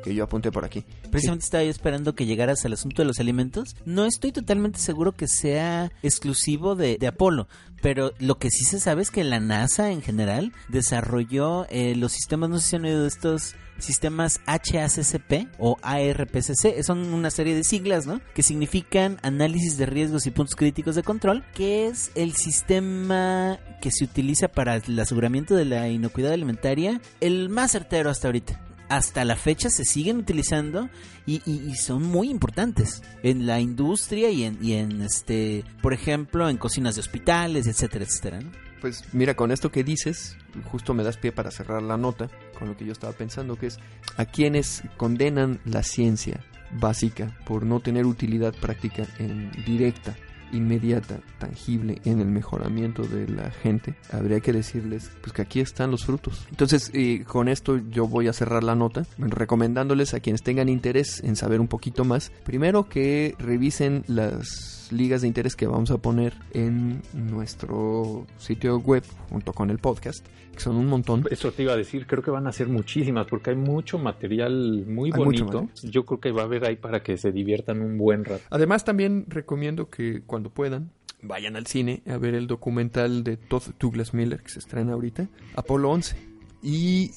que yo apunté por aquí. Precisamente estaba yo esperando que llegaras al asunto de los alimentos. No estoy totalmente seguro que sea exclusivo de, de Apolo, pero lo que sí se sabe es que la NASA en general desarrolló eh, los sistemas, no sé si han oído de estos sistemas HACCP o ARPCC, son una serie de siglas, ¿no? Que significan análisis de riesgos y puntos críticos de control, que es el sistema que se utiliza para el aseguramiento de la inocuidad alimentaria, el más certero hasta ahorita hasta la fecha se siguen utilizando y, y, y, son muy importantes en la industria y en, y en este, por ejemplo, en cocinas de hospitales, etcétera, etcétera. Pues mira, con esto que dices, justo me das pie para cerrar la nota con lo que yo estaba pensando, que es a quienes condenan la ciencia básica por no tener utilidad práctica en directa inmediata, tangible en el mejoramiento de la gente, habría que decirles pues que aquí están los frutos. Entonces, eh, con esto yo voy a cerrar la nota, recomendándoles a quienes tengan interés en saber un poquito más, primero que revisen las ligas de interés que vamos a poner en nuestro sitio web junto con el podcast, que son un montón. Eso te iba a decir, creo que van a ser muchísimas porque hay mucho material muy hay bonito. Yo creo que va a haber ahí para que se diviertan un buen rato. Además también recomiendo que cuando puedan vayan al cine a ver el documental de Todd Douglas Miller que se estrena ahorita, Apolo 11. Y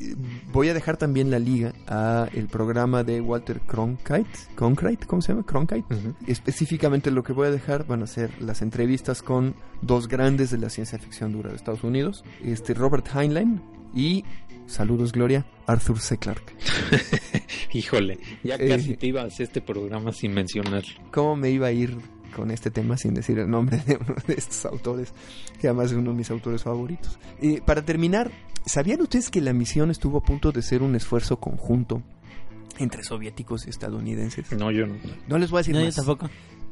voy a dejar también la liga a el programa de Walter Cronkite, Cronkite, ¿cómo se llama? Cronkite. Uh -huh. Específicamente lo que voy a dejar van a ser las entrevistas con dos grandes de la ciencia ficción dura de Estados Unidos, este Robert Heinlein y saludos Gloria, Arthur C. Clarke. Híjole, ya casi eh, te ibas a este programa sin mencionar. ¿Cómo me iba a ir con este tema sin decir el nombre de uno de estos autores, que además es uno de mis autores favoritos. Eh, para terminar, ¿sabían ustedes que la misión estuvo a punto de ser un esfuerzo conjunto entre soviéticos y estadounidenses? No, yo no. No les voy a decir no, más. Yo tampoco.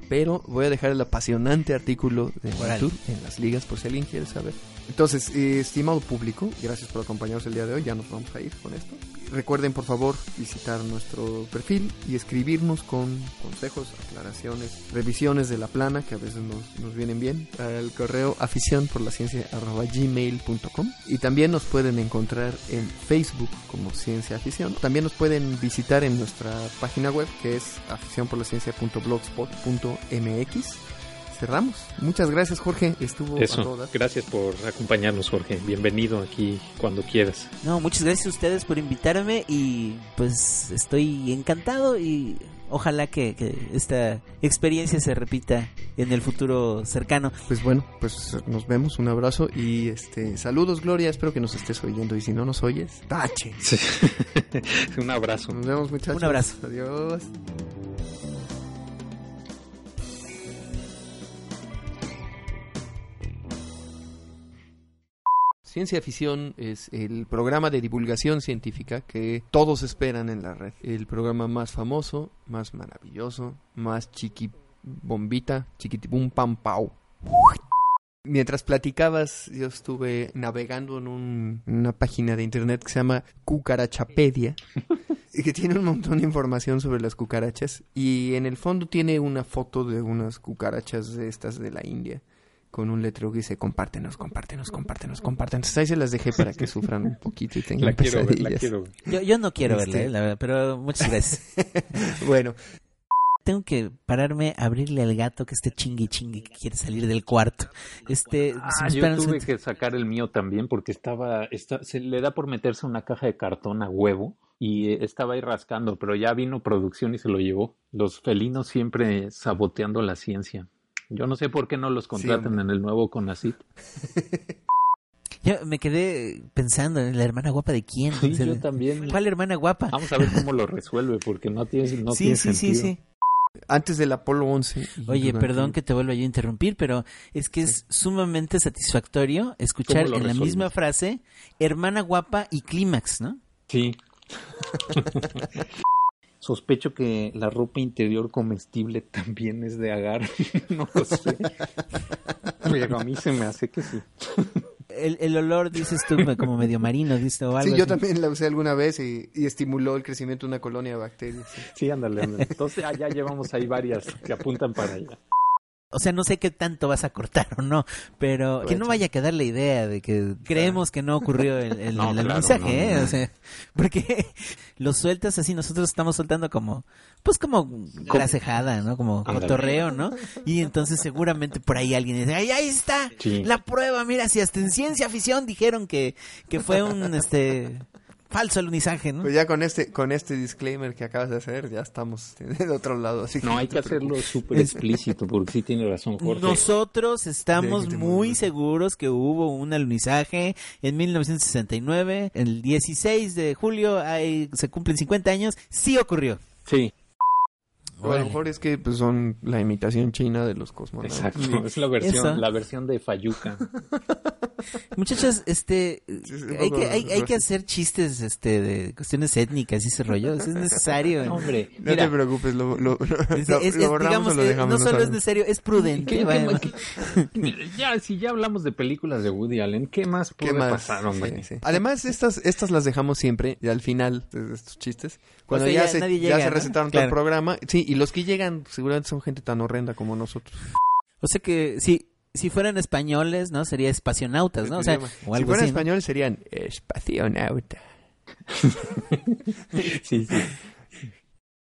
Pero voy a dejar el apasionante artículo de Artur en las ligas por si alguien quiere saber. Entonces, eh, estimado público, gracias por acompañarnos el día de hoy. Ya nos vamos a ir con esto. Recuerden, por favor, visitar nuestro perfil y escribirnos con consejos, aclaraciones, revisiones de la plana, que a veces nos, nos vienen bien, al correo afición por la ciencia gmail.com. Y también nos pueden encontrar en Facebook como Ciencia Afición. También nos pueden visitar en nuestra página web, que es aficionporlaciencia.blogspot.mx cerramos. Muchas gracias, Jorge. Estuvo Eso. Gracias por acompañarnos, Jorge. Bienvenido aquí cuando quieras. No, muchas gracias a ustedes por invitarme y pues estoy encantado y ojalá que, que, esta experiencia se repita en el futuro cercano. Pues bueno, pues nos vemos, un abrazo y este saludos Gloria, espero que nos estés oyendo y si no nos oyes, tache. Sí. un abrazo. Nos vemos muchachos. Un abrazo. Adiós. Ciencia Ficción es el programa de divulgación científica que todos esperan en la red. El programa más famoso, más maravilloso, más chiqui bombita, chiquitibum pam pau. Mientras platicabas, yo estuve navegando en un- una página de internet que se llama Cucarachapedia y que tiene un montón de información sobre las cucarachas y en el fondo tiene una foto de unas cucarachas de estas de la India con un letrero que dice compártenos, compártenos, compártenos, compártenos. Ahí se las dejé para que sufran un poquito y tengan La quiero ver, la pesadillas. quiero ver. Yo, yo no quiero Este- verla, eh, la verdad, pero muchas gracias. Bueno, Tengo que pararme a abrirle al gato que esté chingui chingui que quiere salir del cuarto. Este, si Ah, me yo tuve que sacar el mío también porque estaba, está- se le da por meterse una caja de cartón a huevo y eh, estaba ahí rascando, pero ya vino producción y se lo llevó. Los felinos siempre saboteando la ciencia. Yo no sé por qué no los contratan en el nuevo CONACIT. Yo me quedé pensando en la hermana guapa de quién. Sí, O sea, yo también. ¿Cuál hermana guapa? Vamos a ver cómo lo resuelve porque no tiene, no sí, tiene sí, sí, sí. antes del Apolo 11. y Oye, perdón que te vuelva yo a interrumpir, pero es que es sumamente satisfactorio escuchar ¿Cómo lo en la misma frase hermana guapa y clímax, ¿no? Sí. Sospecho que la ropa interior comestible también es de agar. no lo sé. Pero a mí se me hace que sí. El, el olor, dices tú, como medio marino, dices, o algo Sí, yo así. también la usé alguna vez y, y estimuló el crecimiento de una colonia de bacterias. sí. Sí, ándale, ándale. Entonces ya llevamos ahí varias que apuntan para allá. O sea, no sé qué tanto vas a cortar o no, pero que no Bueno. vaya a quedar la idea de que creemos que no ocurrió el, el, No, el claro, mensaje, no, ¿eh? no. O sea, porque lo sueltas así, nosotros estamos soltando como, pues como grasejada, ¿no? Como cotorreo, ¿no? Y entonces seguramente por ahí alguien dice, ¡ay, ahí está! Sí. La prueba, mira, si hasta en ciencia ficción dijeron que, que fue un, este, falso alunizaje, ¿no? Pues ya con este con este disclaimer que acabas de hacer, ya estamos del otro lado. Así No, hay te que hacerlo súper explícito porque sí tiene razón Jorge. Nosotros estamos Déjate muy seguros que hubo un alunizaje en 1969, el 16 de julio, ahí se cumplen 50 años, sí ocurrió. Sí, O a lo mejor es que pues, son la imitación china de los cosmonautas. exacto. Es la versión, Eso. la versión de Fayuca. Muchachos, este, hay que, hay, hay que hacer chistes, este, de cuestiones étnicas y ese rollo, eso es necesario. No, hombre, No mira, te preocupes, lo, lo, lo, Es- lo- es- es, borramos digamos o lo que dejamos. no solo es sabemos. necesario, es prudente. ¿qué- vaya. qué- qué- ya, si ya hablamos de películas de Woody Allen, ¿qué más ¿Qué puede más? pasar, hombre? Sí, sí. Además, estas, estas las dejamos siempre, y al final de estos chistes. Cuando sea, ya, ya se, nadie ya llega, se ¿no? recetaron todo el Claro. programa. Sí, y los que llegan seguramente son gente tan horrenda como nosotros. O sea que si, si fueran españoles, ¿no? Sería espacionautas, ¿no? O sea, o si algo fueran así. ¿no? españoles serían espacionauta. Sí, sí.